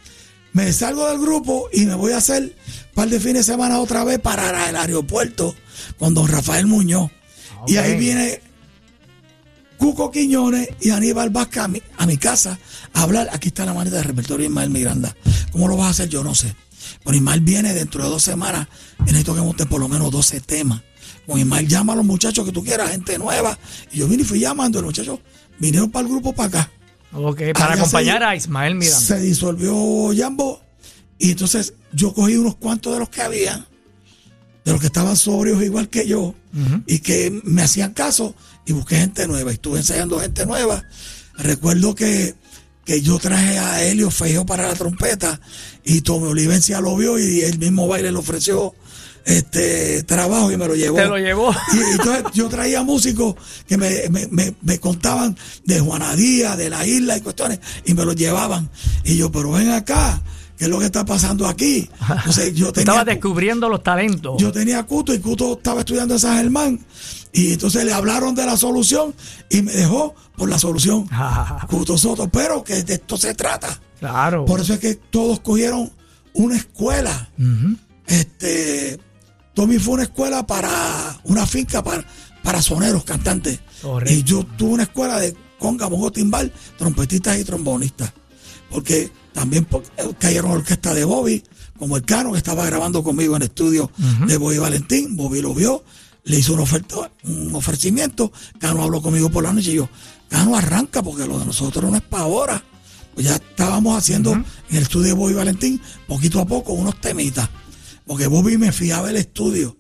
Me salgo del grupo y me voy a hacer par de fines de semana otra vez para el aeropuerto con don Rafael Muñoz. Y ahí viene Cuco Quiñones y Aníbal Vázquez a mi, a mi casa a hablar. Aquí está la manita de repertorio de Ismael Miranda. ¿Cómo lo vas a hacer? Yo no sé. Pero Ismael viene dentro de dos semanas y necesito que monten por lo menos 12 temas. Con Ismael llama a los muchachos que tú quieras, gente nueva. Y yo vine y fui llamando. Los muchachos vinieron para el grupo para acá. Ok, para Allá acompañar se- a Ismael Miranda. Se disolvió Jambo y entonces yo cogí unos cuantos de los que había, de los que estaban sobrios igual que yo y que me hacían caso y busqué gente nueva y estuve ensayando gente nueva. Recuerdo que, que yo traje a Helio Feijo para la trompeta y Tommy Olivencia lo vio y el mismo baile le ofreció este trabajo y me lo llevó. Te lo llevó. Y, y entonces yo traía músicos que me, me- me- me contaban de Juana Díaz, de la isla y cuestiones, y me los llevaban. Y yo, pero ven acá, ¿qué es lo que está pasando aquí? (laughs) Entonces yo tenía, descubriendo los talentos. yo tenía Cuto y Cuto estaba estudiando en San Germán. Y entonces le hablaron de la solución y me dejó por la solución. (laughs) Cuto Soto, pero que de esto se trata. claro. Por eso es que todos cogieron una escuela. Este, Tommy fue una escuela para una finca para, para soneros, cantantes. Correcto. Y yo tuve una escuela de conga, bongo, timbal, trompetistas y trombonistas. Porque también po- eh, cayeron orquesta de Bobby, como el Cano, que estaba grabando conmigo en el estudio de Bobby Valentín. Bobby lo vio, le hizo una oferta, un ofrecimiento. Cano habló conmigo por la noche y yo, Cano arranca porque lo de nosotros no es para ahora. Pues ya estábamos haciendo en el estudio de Bobby Valentín, poquito a poco, unos temitas. Porque Bobby me fiaba el estudio.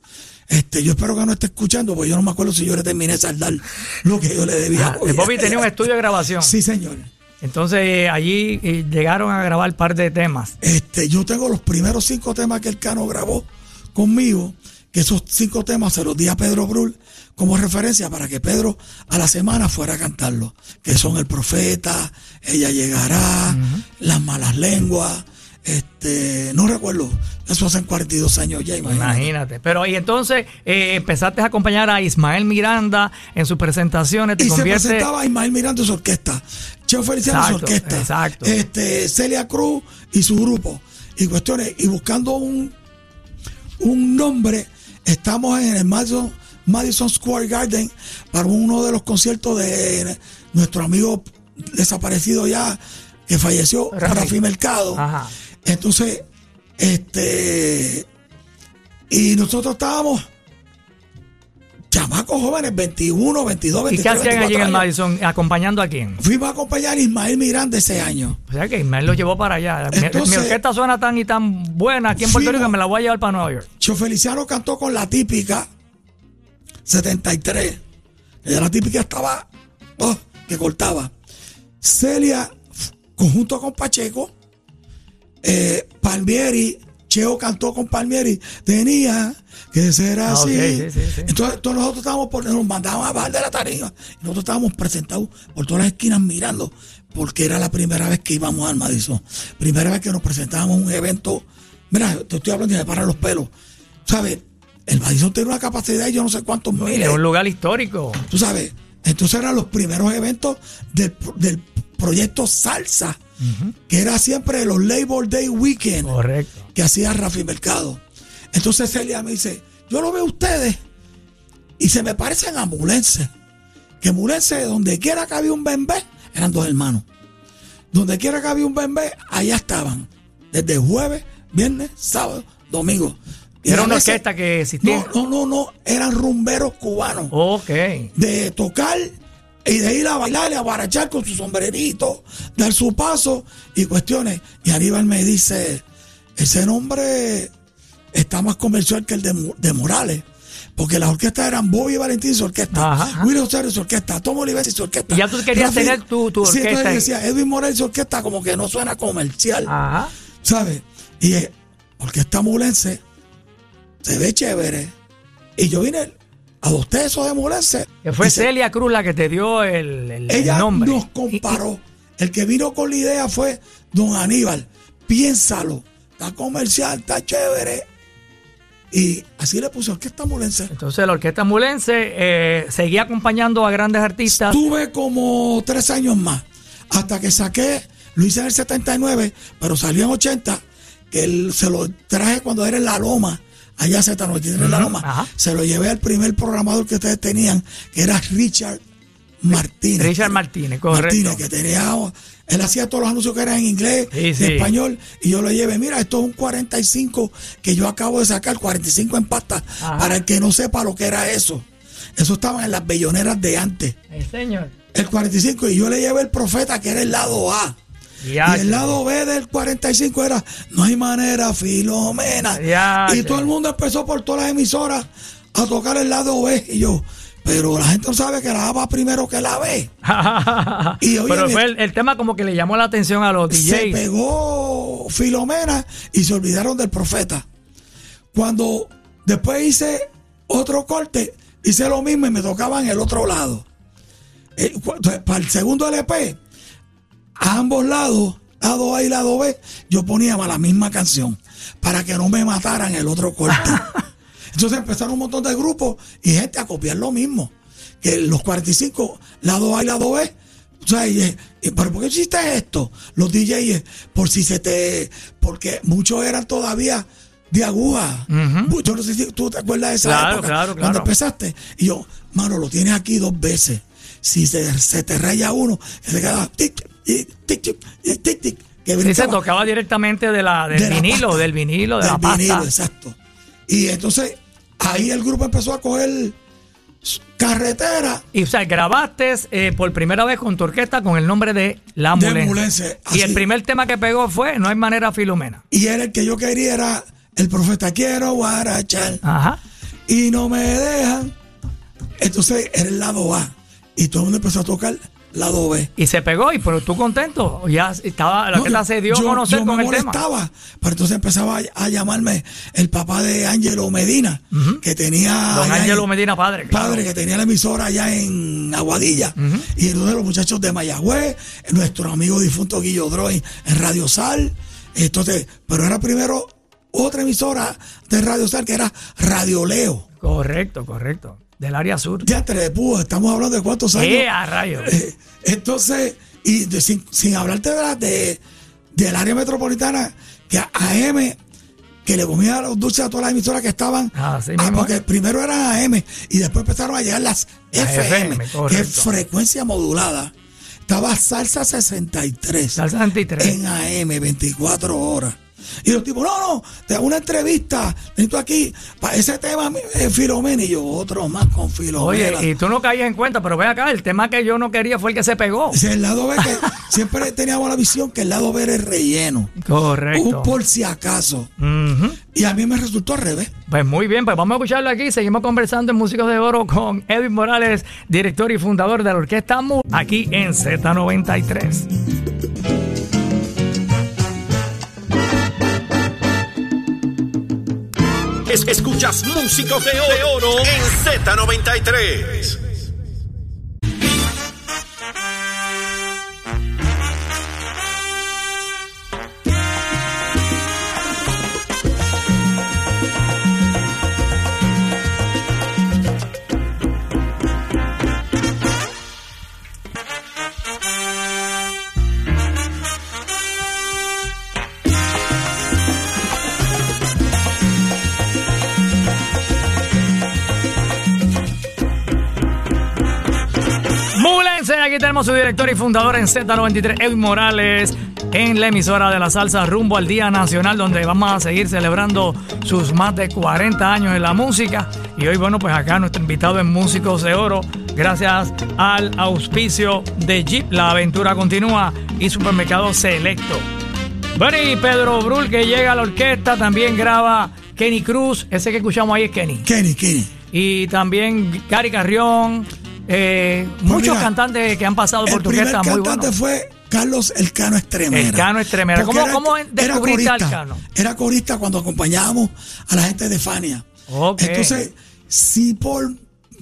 Este, yo espero que no esté escuchando, porque yo no me acuerdo si yo le terminé de saldar lo que yo le debía. Ah, Bobby tenía un estudio de grabación. Sí, señor. Entonces eh, allí eh, llegaron a grabar un par de temas. Este, yo tengo los primeros cinco temas que el Cano grabó conmigo, que esos cinco temas se los di a Pedro Brul como referencia para que Pedro a la semana fuera a cantarlo, que son El Profeta, Ella Llegará, Las Malas Lenguas, este, no recuerdo, eso hace 42 años ya, imagínate. Imagínate. Pero y entonces eh, empezaste a acompañar a Ismael Miranda en sus presentaciones. Te Y se convierte- presentaba a Ismael Miranda y su orquesta, Cheo Feliciano su orquesta, exacto. este, Celia Cruz y su grupo, y cuestiones, y buscando un, un nombre, estamos en el Madison, Madison Square Garden para uno de los conciertos de nuestro amigo desaparecido ya, que falleció, Rafi. Rafi Mercado. Ajá. Entonces, este, y nosotros estábamos chamacos jóvenes, 21, 22, ¿Y 23, qué hacían allí en 24 el años. Madison? ¿Acompañando a quién? Fuimos a acompañar a Ismael Miranda ese año. O sea que Ismael lo llevó para allá. Mi- Entonces- mi, orquesta suena tan y tan buena aquí en Puerto Fuimos- Rico que me la voy a llevar para Nueva York. Cho Feliciano cantó con la típica 73. Ella la típica estaba oh, que cortaba. Celia, conjunto con Pacheco, eh, Palmieri, Cheo cantó con Palmieri, tenía que ser Ah, así. ok, sí, sí, sí. Entonces todos nosotros estábamos por, nos mandaban a bajar de la tarima. Nosotros estábamos presentados por todas las esquinas mirando, porque era la primera vez que íbamos al Madison. Primera vez que nos presentábamos en un evento. Mira, te estoy hablando y me paran los pelos. ¿Sabes? El Madison tiene una capacidad de yo no sé cuántos miles. Es un lugar histórico. Tú sabes, entonces eran los primeros eventos del, del proyecto Salsa, que era siempre los Labor Day Weekend Correcto. que hacía Rafi Mercado. Entonces Celia me dice, yo lo veo a ustedes y se me parecen a Mulense. Que Mulense, donde quiera que había un bembé, eran dos hermanos. Donde quiera que había un bembé, allá estaban. Desde jueves, viernes, sábado, domingo. Y Era una orquesta que existía. No, no, no, no, eran rumberos cubanos Ok. de tocar y de ir a bailar y a barachar con su sombrerito, dar su paso y cuestiones. Y Aníbal me dice, ese nombre está más comercial que el de, de Morales. Porque las orquestas eran Bobby Valentín y su orquesta, Ajá, ajá. Willy su orquesta, Tomo Olivetti y su orquesta. Y ya tú querías Rafi- tener tu- tu Sí, entonces orquesta. decía, Edwin Morales y su orquesta como que no suena comercial. Ajá. ¿Sabes? Y eh, orquesta mulense se ve chévere. Y yo vine, adopté eso de mulense. Que fue Celia Cruz la que te dio el, el- el ella nombre. nos comparó. El que vino con la idea fue don Aníbal. Piénsalo. Está comercial, está chévere. Y así le puse orquesta mulense. Entonces la orquesta mulense eh, seguía acompañando a grandes artistas. Tuve como tres años más. Hasta que saqué, lo hice en el 79, pero salió en 80, que él, se lo traje cuando era en La Loma, allá Z93 en La Loma. ajá. Se lo llevé al primer programador que ustedes tenían, que era Richard Martínez. Richard Martínez, correcto. Martínez, que tenía, él hacía todos los anuncios que eran en inglés, Sí, en sí. español, y yo lo llevé, mira, esto es un 45 que yo acabo de sacar, 45 en pasta, Ajá. para el que no sepa lo que era eso. Eso estaba en las belloneras de antes Eh, señor. el 45 y yo le llevé el profeta que era el lado A. Ya, y el lado B del 45 era No hay manera, Filomena. Ya, y ya. todo el mundo empezó por todas las emisoras a tocar el lado B. Y yo, pero la gente no sabe que la A va primero que la B. (laughs) Y, oye, Pero fue el, el tema como que le llamó la atención a los Se DJs. pegó Filomena y se olvidaron del profeta. Cuando después hice otro corte, hice lo mismo y me tocaba en el otro lado. Eh, para el segundo LP, a ambos lados, lado A y lado B, yo ponía la misma canción para que no me mataran el otro corte. (laughs) Entonces empezaron un montón de grupos y gente a copiar lo mismo. Que los 45, lado A y lado B. O sea, y, y, pero ¿por qué hiciste esto? Los DJs, por si se te. Porque muchos eran todavía de aguja. Yo no sé si tú te acuerdas de esa Claro, época. claro, Cuando claro. empezaste. Y yo, mano, lo tienes aquí dos veces. Si se, se te raya uno, que se queda tic, tic, tic, tic, tic, tic, que Sí, se tocaba directamente de la, del de la vinilo, pasta. del vinilo, de Del la pasta. vinilo, exacto. Y entonces ahí el grupo empezó a coger carretera Y o sea, grabaste eh, por primera vez con tu orquesta con el nombre de La. Mulense, Y el primer tema que pegó fue No hay manera Filomena. y era el que yo quería, era el profeta quiero guarachar Ajá. y no me dejan. Entonces era el lado A y todo el mundo empezó a tocar lado B. Y se pegó, y pero tú contento. Ya estaba, la No, orquesta se dio a yo- conocer yo con me el tema. molestaba, pero entonces empezaba a, a llamarme el papá de Ángelo Medina, que tenía... Don Ángelo Medina Padre. claro. Padre que tenía la emisora allá en Aguadilla. Y entonces los muchachos de Mayagüez, nuestro amigo difunto Guillo Droy en Radio Sal. Entonces, pero era primero otra emisora de Radio Sal que era Radio Leo. Correcto, correcto. Del área sur. Ya te estamos hablando de cuántos años. ¡Eh, a rayos! Eh, entonces, y de- sin, sin hablarte de, la- de- del área metropolitana, que a AM, que le comía los dulces a todas las emisoras que estaban, Ah, sí ah, porque primero eran AM y después empezaron a llegar las, FM, FM, que es frecuencia modulada. Estaba Salsa 63 Salsa 63. en AM 24 horas. Y los tipos, no, no, te hago una entrevista, necesito aquí, para ese tema, eh, Filomena, y yo, otro más con Filomena. Oye, y tú no caías en cuenta, pero ve acá, el tema que yo no quería fue el que se pegó. Dice, el lado B que (laughs) siempre teníamos la visión que el lado B era el relleno. Correcto. Un por si acaso. Y a mí me resultó al revés. Pues muy bien, pues vamos a escucharlo aquí. Seguimos conversando en Músicos de Oro con Edwin Morales, director y fundador de la Orquesta MU, aquí en Z93. Es- escuchas Músicos de Oro en Z93. Aquí tenemos su director y fundador en Z93, Edwin Morales, en la emisora de la salsa rumbo al Día Nacional, donde vamos a seguir celebrando sus más de 40 años en la música. Y hoy, bueno, pues acá nuestro invitado en Músicos de Oro, gracias al auspicio de Jeep, la aventura continúa y Supermercado Selecto. Bueno, y Pedro Brul, que llega a la orquesta, también graba Kenny Cruz, ese que escuchamos ahí es Kenny. Kenny, Kenny. Y también Cari Carrión, eh, muchos Pues mira, cantantes que han pasado por El tu primer orquesta, muy cantante buenos. fue Carlos Elcano Estremera. Elcano Estremera. ¿Cómo- cómo era descubriste a corista. Elcano? Era corista cuando acompañábamos a la gente de Fania. Ok. Entonces, si por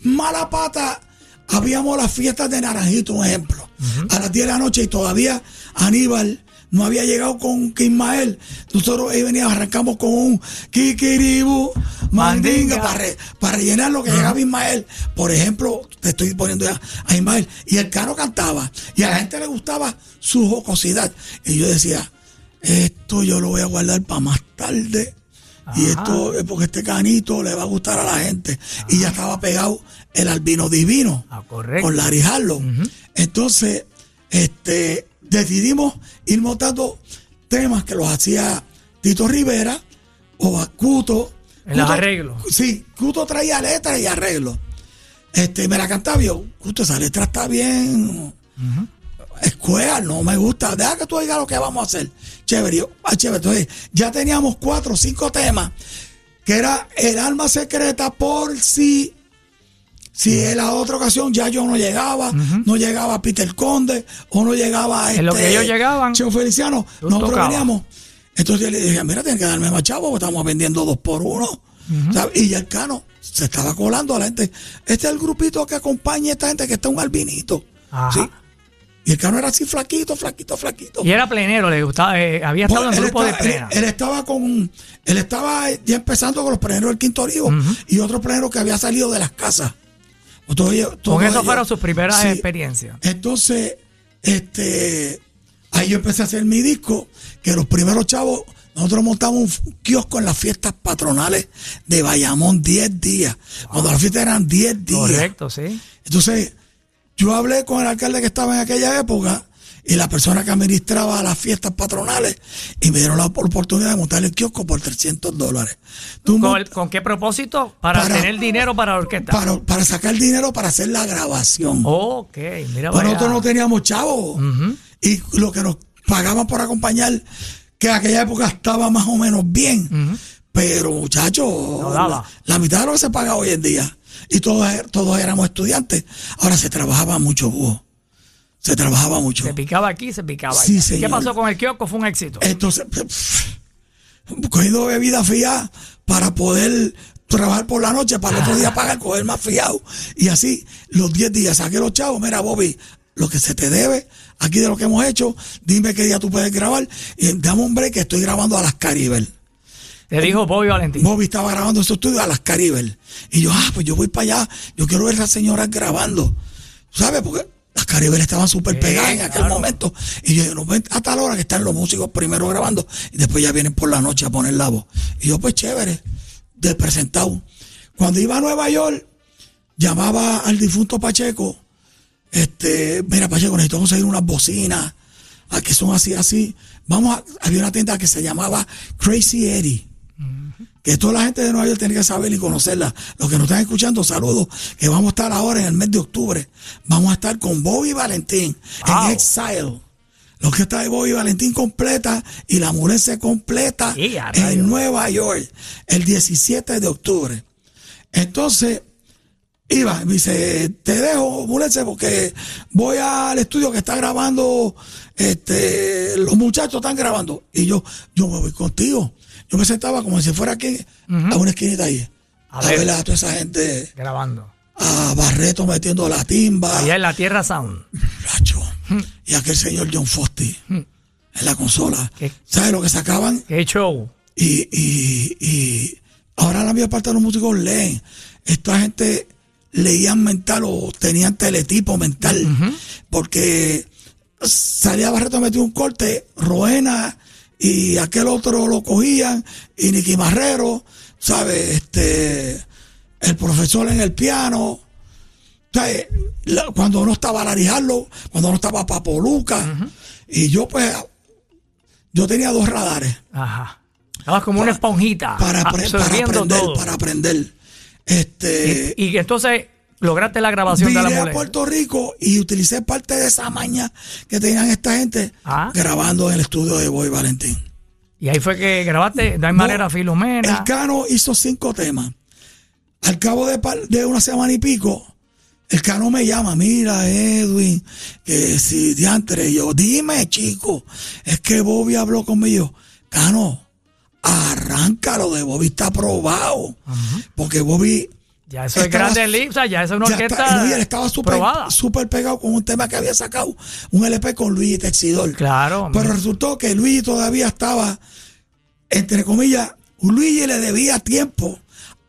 mala pata habíamos las fiestas de Naranjito, un ejemplo, a las 10 de la noche y todavía Aníbal no había llegado con Ismael, nosotros ahí veníamos, arrancamos con un Kikiribu, Mandinga, para, re- para rellenar lo que llegaba Ismael. Por ejemplo, te estoy poniendo ya a Ismael, y el caro cantaba, y a la gente le gustaba su jocosidad. Y yo decía, esto yo lo voy a guardar para más tarde. Y esto es porque este canito le va a gustar a la gente. Y ya estaba pegado el albino divino. Ah, correcto. Con Larry Harlow. Entonces, este, decidimos ir montando temas que los hacía Tito Rivera o a Cuto. En los arreglos. Sí, Cuto traía letras y arreglos. Este, me la cantaba yo. Cuto, esa letra está bien. Escuela, no me gusta. Deja que tú digas lo que vamos a hacer. Chévere, yo, ah, chévere. Entonces, ya teníamos cuatro o cinco temas. Que era el alma secreta por si. Si en la otra ocasión ya yo no llegaba, no llegaba Peter Conde, o no llegaba En lo que este, ellos llegaban, Cheo Feliciano, nosotros veníamos. Entonces yo le dije, mira, tienes que darme más chavo, porque estamos vendiendo dos por uno. Y ya el cano se estaba colando a la gente. Este es el grupito que acompaña a esta gente que está un albinito. ¿sí? Y el cano era así flaquito, flaquito, flaquito. Y era plenero, le gustaba, eh, había estado Bueno, en grupo de estaba, plena. él estaba con. Él estaba ya empezando con los pleneros del Quinto Olivo y otro plenero que había salido de las casas. Con eso fueron sus primeras Sí. experiencias. Entonces, este, ahí yo empecé a hacer mi disco, que los primeros chavos, nosotros montamos un kiosco en las fiestas patronales de Bayamón 10 días, cuando las fiestas eran 10 días. Correcto, sí. Entonces, yo hablé con el alcalde que estaba en aquella época y la persona que administraba las fiestas patronales y me dieron la oportunidad de montar el kiosco por 300 dólares. ¿Con, qué propósito? Para, Para- tener dinero para la orquesta. para, para sacar dinero para hacer la grabación. Ok, mira. Vaya. nosotros no teníamos chavos. Y lo que nos pagaban por acompañar, que en aquella época estaba más o menos bien. Pero, muchachos, daba. la, la mitad de lo que se paga hoy en día. Y todos, todos éramos estudiantes. Ahora se trabajaba mucho búho. Se trabajaba mucho. Se picaba aquí, se picaba Sí, allá. ¿Qué señor. pasó con el kiosco? Fue un éxito. Entonces, cogiendo bebida fría para poder trabajar por la noche, para el otro día pagar, coger más fiado. Y así, los 10 días, saqué los chavos, mira, Bobby, lo que se te debe, aquí de lo que hemos hecho, dime qué día tú puedes grabar. Y dame un break que estoy grabando a las Caribel. Te dijo Bobby Valentín. Bobby estaba grabando en su estudio a las Caribel. Y yo, ah, pues yo voy para allá, yo quiero ver a esas señoras grabando. ¿Sabes? Porque las estaban súper pegadas en aquel claro. momento. Y yo, no a tal hora que están los músicos primero grabando y después ya vienen por la noche a poner la voz. Y yo, pues chévere, de presentado. Cuando iba a Nueva York, llamaba al difunto Pacheco. Este, mira, Pacheco, necesito conseguir unas bocinas que son así, así. Vamos a, había una tienda que se llamaba Crazy Eddie que toda la gente de Nueva York tiene que saber y conocerla. Los que nos están escuchando, saludos, que vamos a estar ahora en el mes de octubre. Vamos a estar con Bobby Valentín Wow. en Exile. Lo que está de Bobby Valentín completa y la murense completa Y a rayos. en Nueva York el 17 de octubre. Entonces, iba, me dice, te dejo, murense, porque voy al estudio que está grabando, este, los muchachos están grabando. Y yo, yo me voy contigo. Yo me sentaba como si fuera aquí, a una esquinita ahí. A A, ver. ver a toda esa gente, Grabando. a Barreto metiendo la timba, Allá en la Tierra Sound. Lacho, y aquel señor John Fosti en la consola. ¿Qué? ¿Sabes lo que sacaban? Qué show. Y, y, y ahora la mayor parte de los músicos leen. Esta gente leían mental o tenían teletipo mental. Porque salía Barreto metió un corte, Roena y aquel otro lo cogían, y Nicky Marrero, ¿sabes? Este, el profesor en el piano. ¿sabes? La- Cuando no estaba Larry Harlow, cuando no estaba Papo Luca. Y yo, pues, yo tenía dos radares Ajá. Estabas como una esponjita. para, aprender, todo. para aprender. Este, y, y entonces lograste la grabación de la vine a muleta. Puerto Rico y utilicé parte de esa maña que tenían esta gente Ah. grabando en el estudio de Boy Valentín. Y ahí fue que grabaste No hay manera, Filomena. El Cano hizo cinco temas. Al cabo de, una semana y pico, el Cano me llama, mira Edwin, que si diantre, Y yo, dime chico, es que Bobby habló conmigo. Cano, arráncalo de Bobby, está aprobado. Porque Bobby Ya eso es Estaba- grande Lips, o sea, ya eso es una orquesta está- él estaba súper pegado con un tema que había sacado, un LP con Luigi Texidor. Claro. Pero resultó que Luigi todavía estaba, entre comillas, Luigi le debía tiempo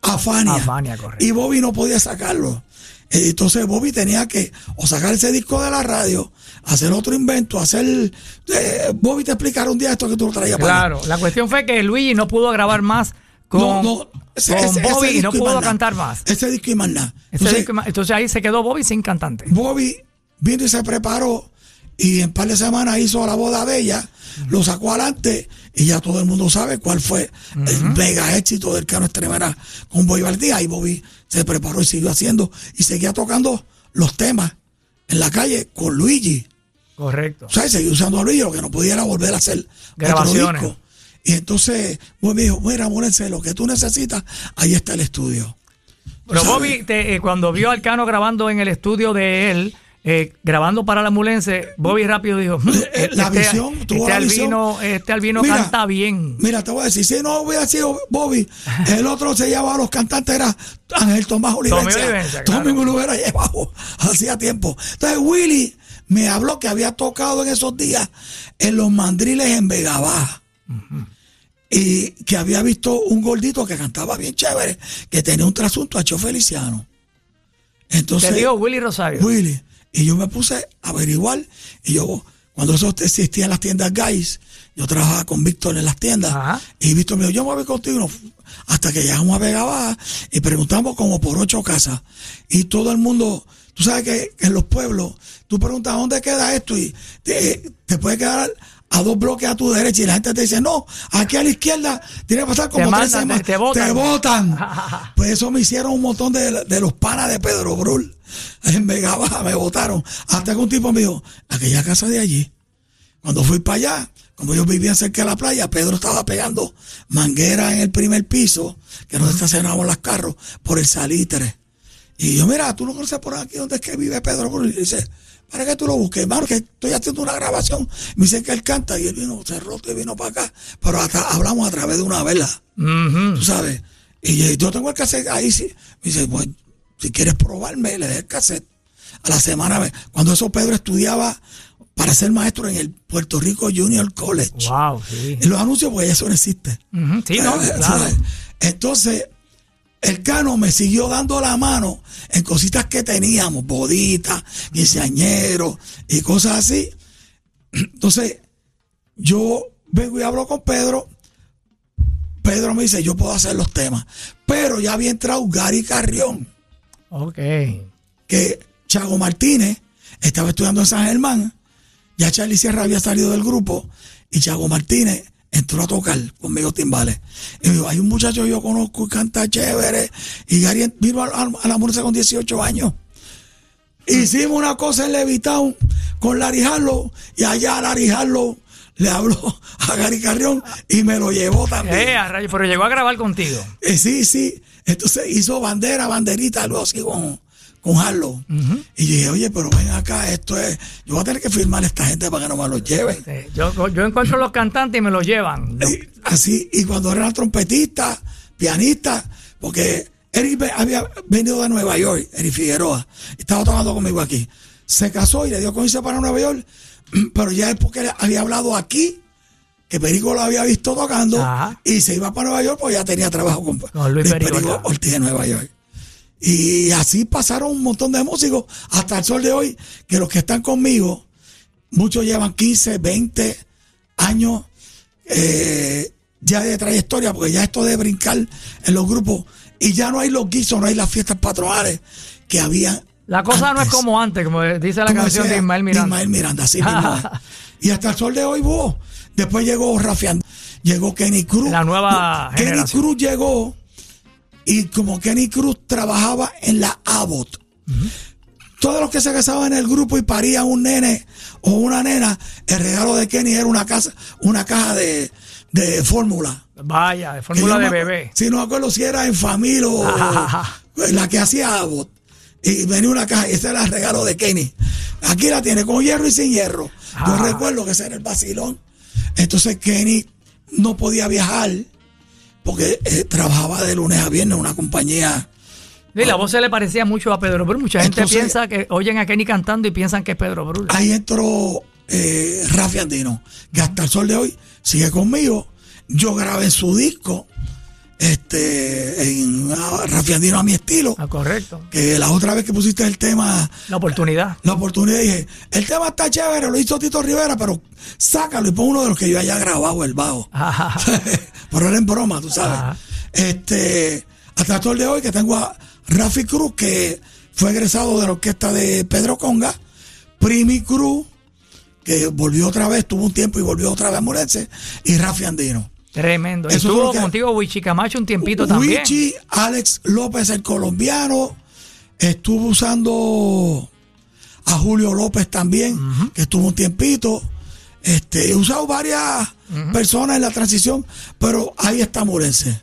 a Fania. A Fania, correcto. Y Bobby no podía sacarlo. Eh, Entonces Bobby tenía que o sacar ese disco de la radio, hacer otro invento, hacer... eh, Bobby te explicará un día esto que tú lo traías para. Claro, la cuestión fue que Luigi no pudo grabar más con, No, no, ese- con ese- ese Bobby y no pudo más cantar más. Ese disco y más nada. Entonces, disco- entonces ahí se quedó Bobby sin cantante. Bobby vino y se preparó y en par de semanas hizo la boda de ella, lo sacó adelante y ya todo el mundo sabe cuál fue el mega éxito del Cano Extremera con Bobby Valdía. Y Bobby se preparó y siguió haciendo y seguía tocando los temas en la calle con Luigi. Correcto. O sea, seguía usando a Luigi, lo que no podía era volver a hacer Grabaciones. otro disco. Y entonces Bobby me dijo, mira, Morense, lo que tú necesitas, ahí está el estudio. Pero ¿Sabes? Bobby, te- eh, cuando vio al Cano grabando en el estudio de él, eh, grabando para la Mulense, Bobby rápido dijo, "Hmm, Eh, la visión, tuvo este la visión. albino, este albino Mira, canta bien. Mira, te voy a decir, si no hubiera sido Bobby, (laughs) el otro se llevaba a los cantantes, era Ángel Tomás Olivencia. Olivencia, Tommy claro. me lo hubiera llevado (laughs) hacía tiempo. Entonces Willy me habló que había tocado en esos días en los mandriles en Y que había visto un gordito que cantaba bien chévere, que tenía un trasunto a Cho Feliciano. Entonces, Te digo Willy Rosario. Willy. Y yo me puse a averiguar. Y yo, cuando eso existía en las tiendas Guys, yo trabajaba con Víctor en las tiendas. Ajá. Y Víctor me dijo, yo me voy contigo. Hasta que llegamos a Vega Baja y preguntamos como por ocho casas. Y todo el mundo, tú sabes que en los pueblos, tú preguntas dónde queda esto y te, te puede quedar a dos bloques a tu derecha y la gente te dice, no, aquí a la izquierda tiene que pasar como Te tres semanas. te- botan. Te botan. (laughs) Pues eso me hicieron un montón de, de los panas de Pedro Brul. (laughs) En Vega Baja me votaron. Hasta que un tipo me dijo, aquella casa de allí. Cuando fui para allá, como yo vivía cerca de la playa, Pedro estaba pegando manguera en el primer piso, que nos estacionábamos los carros, por el salitre. Y yo, mira, tú no conoces por aquí donde es que vive Pedro Bruno. Y dice, ¿para qué tú lo busques? Hermano, que estoy haciendo una grabación. Me dice que él canta y él vino, se roto y vino para acá. Pero hasta hablamos a través de una vela. Tú sabes. Y yo tengo el cassette ahí. Sí. Me dice, pues, si quieres probarme, le dé el cassette. A la semana, cuando eso Pedro estudiaba para ser maestro en el Puerto Rico Junior College. Wow, sí. Y los anuncios, pues eso no existe. Sí, no. (laughs) Entonces, el Cano me siguió dando la mano en cositas que teníamos, boditas, quinceañeros y cosas así. Entonces, yo vengo y hablo con Pedro. Pedro me dice, yo puedo hacer los temas. Pero ya había entrado Gary Carrión, Ok. que Chago Martínez estaba estudiando en San Germán. Ya Charlie Sierra había salido del grupo y Chago Martínez entró a tocar conmigo timbales. Y me dijo, hay un muchacho que yo conozco y canta chévere. Y Gary vino a, a- a la música con 18 años. Hicimos una cosa en Levitown con Larry Harlow y allá Larry Harlow le habló (laughs) a Gary Carrión y me lo llevó también. Eh, rayo, pero llegó a grabar contigo. Eh, sí, sí. Entonces hizo bandera, banderita, algo así con, con Harlow. Y yo dije, oye, pero ven acá, esto es. Yo voy a tener que firmar a esta gente para que no me lo lleven. Yo, yo encuentro los cantantes y me los llevan. Y así, y cuando era trompetista, pianista, porque Eric había venido de Nueva York, Eric Figueroa, estaba tocando conmigo aquí. Se casó y le dio con irse para Nueva York, (clears throat) pero ya es porque había hablado aquí, que Perico lo había visto tocando, Ajá. y se iba para Nueva York porque ya tenía trabajo con, Con Luis Perico, claro. Ortiz de Nueva York. Y así pasaron un montón de músicos hasta el sol de hoy, que los que están conmigo, muchos llevan 15, 20 años eh, ya de trayectoria, porque ya esto de brincar en los grupos, y ya no hay los guisos, no hay las fiestas patronales que había. La cosa no es como antes, como dice la canción de Ismael Miranda. Ismael Miranda, es. (laughs) Y hasta el sol de hoy, vos. Después llegó Rafián, llegó Kenny Cruz. La nueva No, Kenny. Cruz llegó y como Kenny Cruz trabajaba en la Abbott, todos los que se casaban en el grupo y parían un nene o una nena, el regalo de Kenny era una casa, una caja de, de fórmula. Vaya, de fórmula de me bebé. Si no me acuerdo si era en familia o (laughs) Ajá. la que hacía Abbott. Y venía una caja, y ese era el regalo de Kenny. Aquí la tiene, con hierro y sin hierro. Yo Ah. recuerdo que ese era el vacilón. Entonces Kenny no podía viajar porque eh, trabajaba de lunes a viernes en una compañía. Sí, la voz se le parecía mucho a Pedro Brul. Mucha gente Entonces- piensa que oyen a Kenny cantando y piensan que es Pedro Brul. Ahí entró eh, Rafi Andino, que hasta el sol de hoy sigue conmigo. Yo grabé su disco, este, en ah, Rafi Andino a mi estilo. Ah, correcto. Que la otra vez que pusiste el tema, La oportunidad. la oportunidad, dije, el tema está chévere, lo hizo Tito Rivera, pero sácalo y pon uno de los que yo haya grabado, el bajo. Ajá. (laughs) pero era en broma, tú sabes. Ajá. Este, hasta el de hoy que tengo a Rafi Cruz, que fue egresado de la orquesta de Pedro Conga, Primi Cruz, que volvió otra vez, tuvo un tiempo y volvió otra vez a Murense, y Rafi Andino. Tremendo. Eso Estuvo contigo Wichi Camacho un tiempito también. Wichi, Alex López, el colombiano, estuvo usando a Julio López también, que estuvo un tiempito. Este, he usado varias personas en la transición, pero ahí está Murense.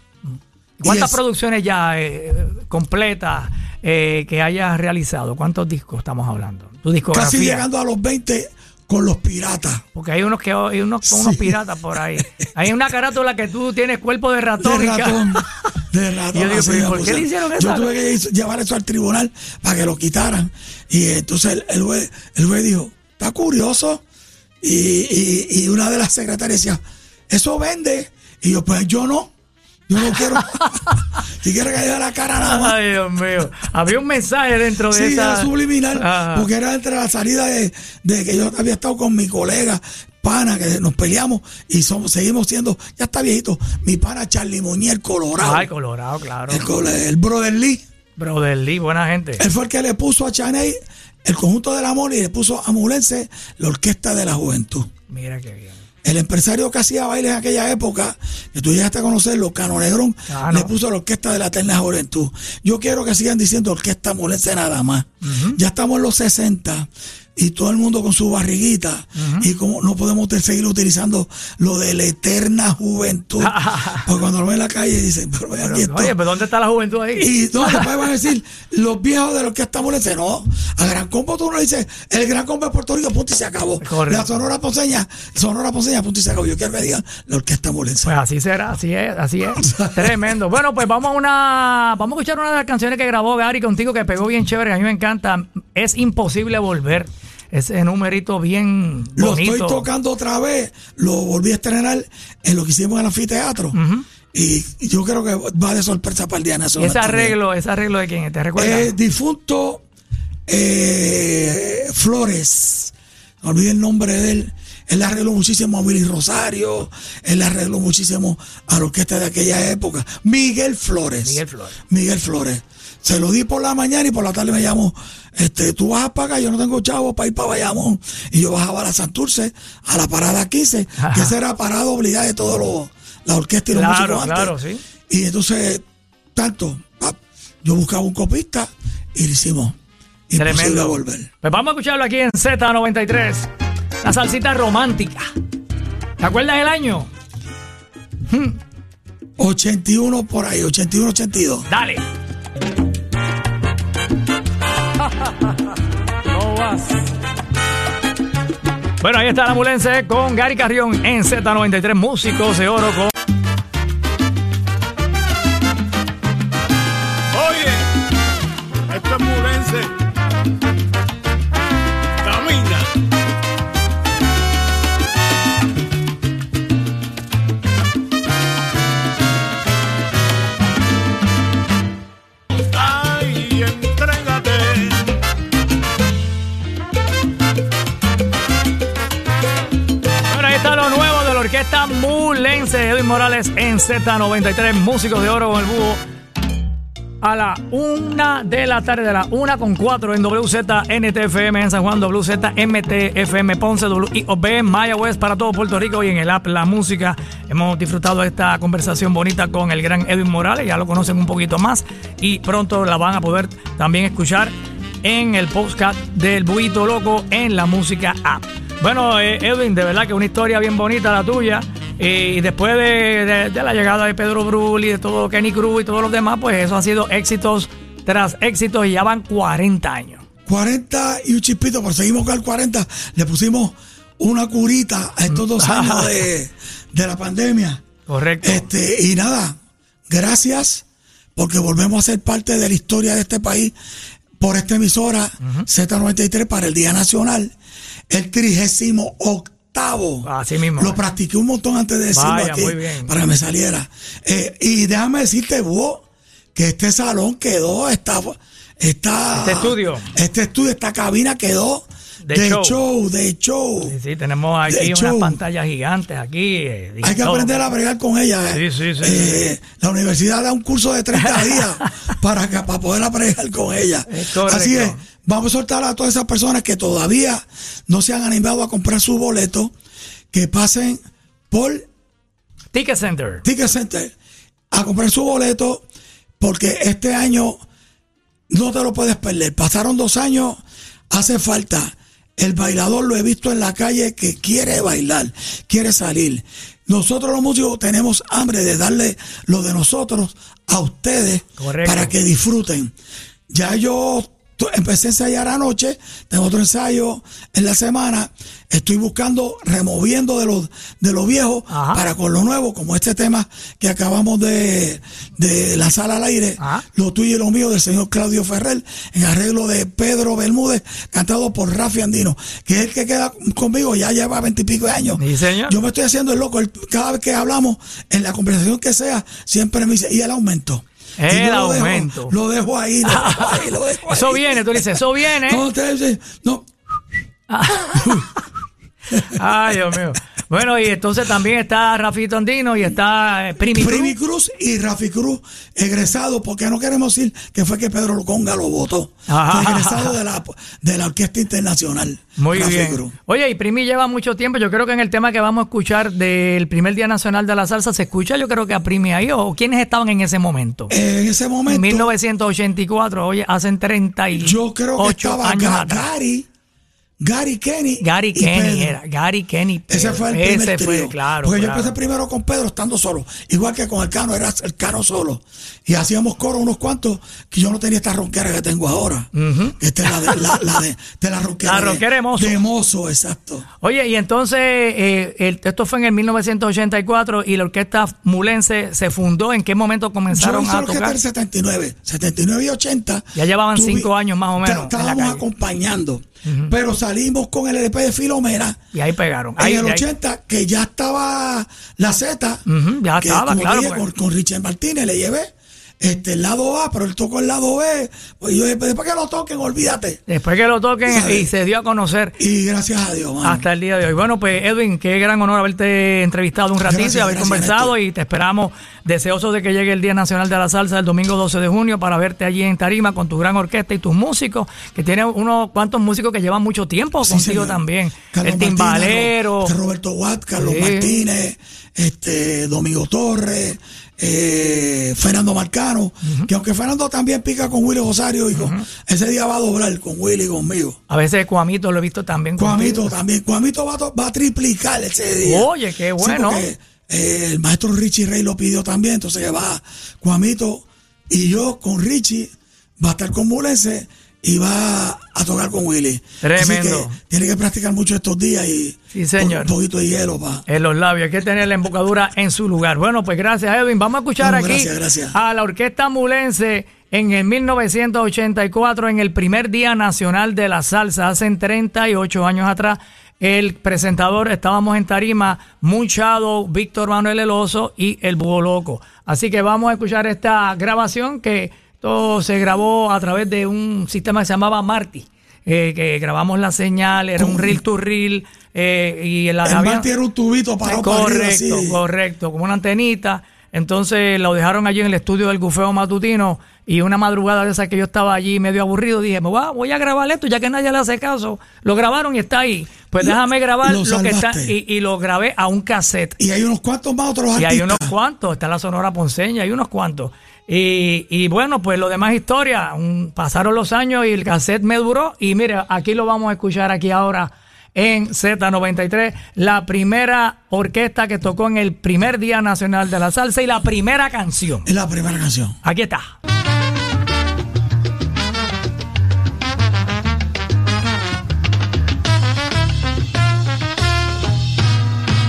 ¿Cuántas Y es- producciones ya eh, completas eh, que hayas realizado? ¿Cuántos discos estamos hablando? Tu discografía. Casi llegando a los 20 con los piratas. Porque hay unos que hay unos piratas por ahí. Hay una carátula que tú tienes cuerpo de ratón. De ratón. De (laughs) ratón. Yo digo, así pero ¿y me por qué le hicieron Yo eso? tuve que llevar eso al tribunal para que lo quitaran. Y entonces el, el juez, el juez dijo, está curioso. Y, y- y una de las secretarias decía, eso vende. Y yo, pues yo no. Yo no quiero. (laughs) si quiero que la cara nada más. Ay, Dios mío. Había un mensaje dentro de Sí, esa. era subliminal, Ajá. porque era entre la salida de, de que yo había estado con mi colega, pana, que nos peleamos y somos, seguimos siendo, ya está viejito, mi pana Charlie Muñiz, Colorado, Ay, Colorado, claro. el, el brother Lee, Brother Lee, buena gente. él fue el que le puso a Chaney el conjunto del amor y le puso a Mulense la orquesta de la juventud. Mira qué bien. El empresario que hacía bailes en aquella época, que tú llegaste a conocerlo, Cano Negrón, le puso la orquesta de la eterna juventud. Yo quiero que sigan diciendo orquesta Mulense nada más. Ya estamos en los 60 y todo el mundo con su barriguita y como no podemos seguir utilizando lo de la eterna juventud (laughs) porque cuando lo ven en la calle dicen pero ven aquí Oye, pero ¿dónde está la juventud ahí? y no, (laughs) después van a decir los viejos de los que estamos no a Gran Combo tú no dices el Gran Combo de Puerto Rico punto y se acabó Correcto. la Sonora Ponceña Sonora Ponceña punto y se acabó yo quiero que digan la orquesta molense Pues así será, así es, así es. (laughs) Tremendo. Bueno, pues vamos a una, vamos a escuchar una de las canciones que grabó Gary contigo que pegó bien chévere, a mí me encanta. Es imposible volver. Ese numerito bien Lo bonito. estoy tocando otra vez. Lo volví a estrenar en lo que hicimos en el anfiteatro. y, y yo creo que va de sorpresa para el Día ¿Y Nacional. ese arreglo, ese arreglo de quién es? ¿Te recuerdas? Eh, difunto eh, Flores. No olvidé el nombre de él. Él arregló muchísimo a Willy Rosario. Él arregló muchísimo a la orquesta de aquella época. Miguel Flores. Miguel Flores. Miguel Flores. Se lo di por la mañana y por la tarde me llamó. Este, tú vas a pagar, yo no tengo chavo para ir para Bayamón. Y yo bajaba a la Santurce, a la parada 15, que esa era parada obligada de todos los, la orquesta y los Claro, músicos antes. claro, sí. Y entonces, tanto, yo buscaba un copista y lo hicimos. Tremendo. volver. Pues vamos a escucharlo aquí en Z93. La salsita romántica. ¿Te acuerdas del año? 81 por ahí, 81, 82. Dale. Bueno, ahí está la ambulense con Gary Carrión en Z93 Músicos de Oro con orquesta Mulense. Edwin Morales en Z93, músicos de oro con el búho. A la una de la tarde, de la una con cuatro en WZNTFM en San Juan, WZMTFM Ponce, WIOB en Mayagüez para todo Puerto Rico y en el app La Música. Hemos disfrutado de esta conversación bonita con el gran Edwin Morales, ya lo conocen un poquito más y pronto la van a poder también escuchar en el podcast del Buito Loco en la música app. Bueno, eh, Edwin, de verdad que una historia bien bonita la tuya. Y después de, de- de la llegada de Pedro Brul y de todo Kenny Cruz y todos los demás, pues eso ha sido éxitos tras éxitos y ya van 40 años. 40 y un chispito, por seguimos con el 40, le pusimos una curita a estos dos (laughs) años de, de la pandemia. Correcto. Este, y nada, gracias, porque volvemos a ser parte de la historia de este país por esta emisora Z93 para el Día Nacional, el trigésimo octavo. Así mismo. Lo practiqué un montón antes de decirlo Vaya, aquí, muy bien. para que me saliera. Eh, y déjame decirte, vos, que este salón quedó, está, está, Este estudio. este estudio, esta cabina quedó De de, show. show. de show. Sí, sí, tenemos aquí unas pantallas gigantes aquí. eh, Hay que aprender a bregar con ella. eh. Sí, sí, sí, Eh, La universidad da un curso de 30 (laughs) días para, que, para poder bregar con ella. Es. Así es, vamos a soltar a todas esas personas que todavía no se han animado a comprar su boleto, que pasen por Ticket Center. Ticket Center a comprar su boleto, porque este año no te lo puedes perder. Pasaron dos años, hace falta. El bailador lo he visto en la calle que quiere bailar, quiere salir. Nosotros los músicos tenemos hambre de darle lo de nosotros a ustedes Correcto. para que disfruten. Ya yo empecé a ensayar anoche, tengo otro ensayo en la semana, estoy buscando, removiendo de lo, de lo viejo Ajá. para con lo nuevo, como este tema que acabamos de, de lanzar al aire, Ajá. lo tuyo y lo mío del señor Claudio Ferrer, en arreglo de Pedro Bermúdez, cantado por Rafi Andino, que es el que queda conmigo, ya lleva veintipico de años. Señor. Yo me estoy haciendo el loco, cada vez que hablamos, en la conversación que sea, siempre me dice, y el aumento. El yo lo dejo- aumento. Lo dejo ahí, lo dejo ahí, lo dejo (laughs) Eso viene, tú dices, eso viene. No, usted- (laughs) no, (laughs) Ay, Dios mío. Bueno, y entonces también está Rafito Andino y está eh, Primi Cruz. Primi Cruz y Rafi Cruz, egresado, porque no queremos decir que fue que Pedro Conga lo votó. Ajá. Fue egresado de la, de la Orquesta Internacional. Muy Rafi bien. Cruz. Oye, y Primi lleva mucho tiempo. Yo creo que en el tema que vamos a escuchar del primer Día Nacional de la Salsa, ¿se escucha yo creo que a Primi ahí? ¿O quiénes estaban en ese momento? Eh, en ese en momento, 1984, oye, hacen 38 yo creo que estaba años Ga- atrás. Gary, Kenny. Gary Kenny era. Gary Kenny. Ese Pedro. fue el primer Ese fue, claro. Porque yo empecé primero con Pedro estando solo. Igual que con el Cano, era el Cano solo. Y hacíamos coro unos cuantos que yo no tenía esta ronquera que tengo ahora. Esta es la de la, la de, (laughs) de la ronquera. La ronquera de mozo. De mozo, exacto. Oye, y entonces, eh, el- esto fue en el 1984 y la orquesta mulense se fundó. ¿En qué momento Yo comenzaron hice a orquesta tocar? en 79, 79 y 80. Ya llevaban cinco años más o menos ta- en acompañando. Pero salimos con el LP de Filomena. Y ahí pegaron. Ahí, en el ahí. 80, que ya estaba la Z. Ujú, ya que, estaba, claro, dije, pues. con, con Richard Martínez le llevé este, el lado A, pero él tocó el lado B. Pues yo dije, después que lo toquen, olvídate. Después que lo toquen ¿Sabes? y se dio a conocer. Y gracias a Dios, mano. Hasta el día de hoy. Bueno, pues Edwin, qué gran honor haberte entrevistado un ratito Gracias, y haber conversado y te esperamos deseosos de que llegue el Día Nacional de la Salsa el domingo 12 de junio para verte allí en Tarima con tu gran orquesta y tus músicos, que tiene unos cuantos músicos que llevan mucho tiempo Sí, contigo señor. también. Carlos el timbalero. Ro- Roberto Watt, Carlos Sí. Martínez, este, Domingo Torres, eh, Fernando Marcano, que aunque Fernando también pica con Willy Rosario, y con- ese día va a doblar con Willy y conmigo. A veces Cuamito lo he visto también. Cuamito contigo. también, Cuamito va, va a triplicar ese día. Oye, qué Sí, bueno. porque, eh, el maestro Richie Rey lo pidió también, entonces que va Cuamito y yo con Richie va a estar con Mulense y va a tocar con Willy. Tremendo. Así que tiene que practicar mucho estos días y Sí, señor. un poquito de hielo para En los labios, hay que tener la embocadura en su lugar. Bueno, pues gracias, Edwin. Vamos a escuchar Vamos, aquí gracias, gracias. a la Orquesta Mulense en el 1984, en el primer Día Nacional de la Salsa, hace 38 años atrás. El presentador, estábamos en Tarima, Munchado, Víctor Manuel Eloso y El Búho Loco. Así que vamos a escuchar esta grabación que todo se grabó a través de un sistema que se llamaba Marty. eh, que grabamos la señal, era un reel to reel eh, y la El había- Marty era un tubito para correcto, correcto, como una antenita. Entonces lo dejaron allí en el estudio del bufeo matutino y una madrugada de esa que yo estaba allí medio aburrido, dije, me voy a, voy a grabar esto ya que nadie le hace caso. Lo grabaron y está ahí. Pues déjame grabar lo lo, que está y, y lo grabé a un cassette. Y hay unos cuantos más otros Y artistas. hay unos cuantos, está la Sonora Ponceña, hay unos cuantos. Y, y bueno, pues lo demás historia, un- pasaron los años y el cassette me duró. Y mira, aquí lo vamos a escuchar aquí ahora en Z93, la primera orquesta que tocó en el primer Día Nacional de la Salsa y la primera canción. Es la primera canción. Aquí está.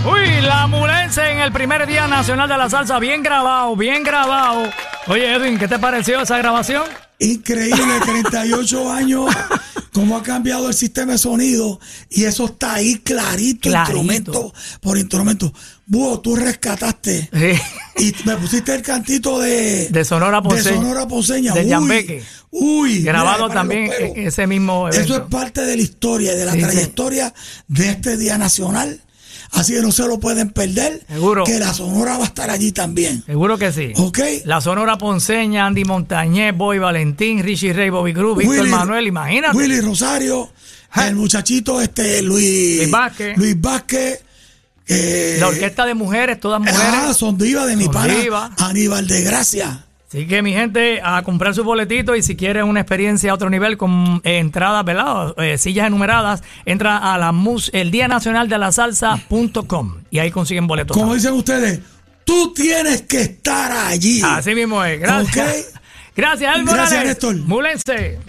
Uy, la mulense en el primer Día Nacional de la Salsa, bien grabado, bien grabado. Oye, Edwin, ¿qué te pareció esa grabación? Increíble, (laughs) 38 años, cómo ha cambiado el sistema de sonido y eso está ahí clarito, Clarito. instrumento por instrumento. Búho, tú rescataste Sí. y me pusiste el cantito de, De Sonora Ponceña. de Sonora Ponceña. De Uy, Grabado mira, también ese mismo Eso es evento. parte de la historia, de la Sí, sí. trayectoria de este Día Nacional. Así que no se lo pueden perder. Seguro. Que la Sonora va a estar allí también. Seguro que sí. Ok. La Sonora Ponceña, Andy Montañez, Boy Valentín, Richie Rey, Bobby Cruz, Víctor Manuel, imagínate. Willy Rosario, el muchachito este Luis, Luis Vázquez. Luis Vázquez, eh, La orquesta de mujeres, todas mujeres. ah, son divas de mi Son pana divas. Aníbal de Gracia. Así que mi gente, a comprar su boletito y si quieren una experiencia a otro nivel con eh, entradas, ¿verdad? Eh, sillas enumeradas, entra a la mus, el Día Nacional de la Salsa.com y ahí consiguen boletos. Como dicen ustedes, tú tienes que estar allí. Así mismo es. Gracias. (laughs) Gracias, El Gracias. Néstor. Múlense.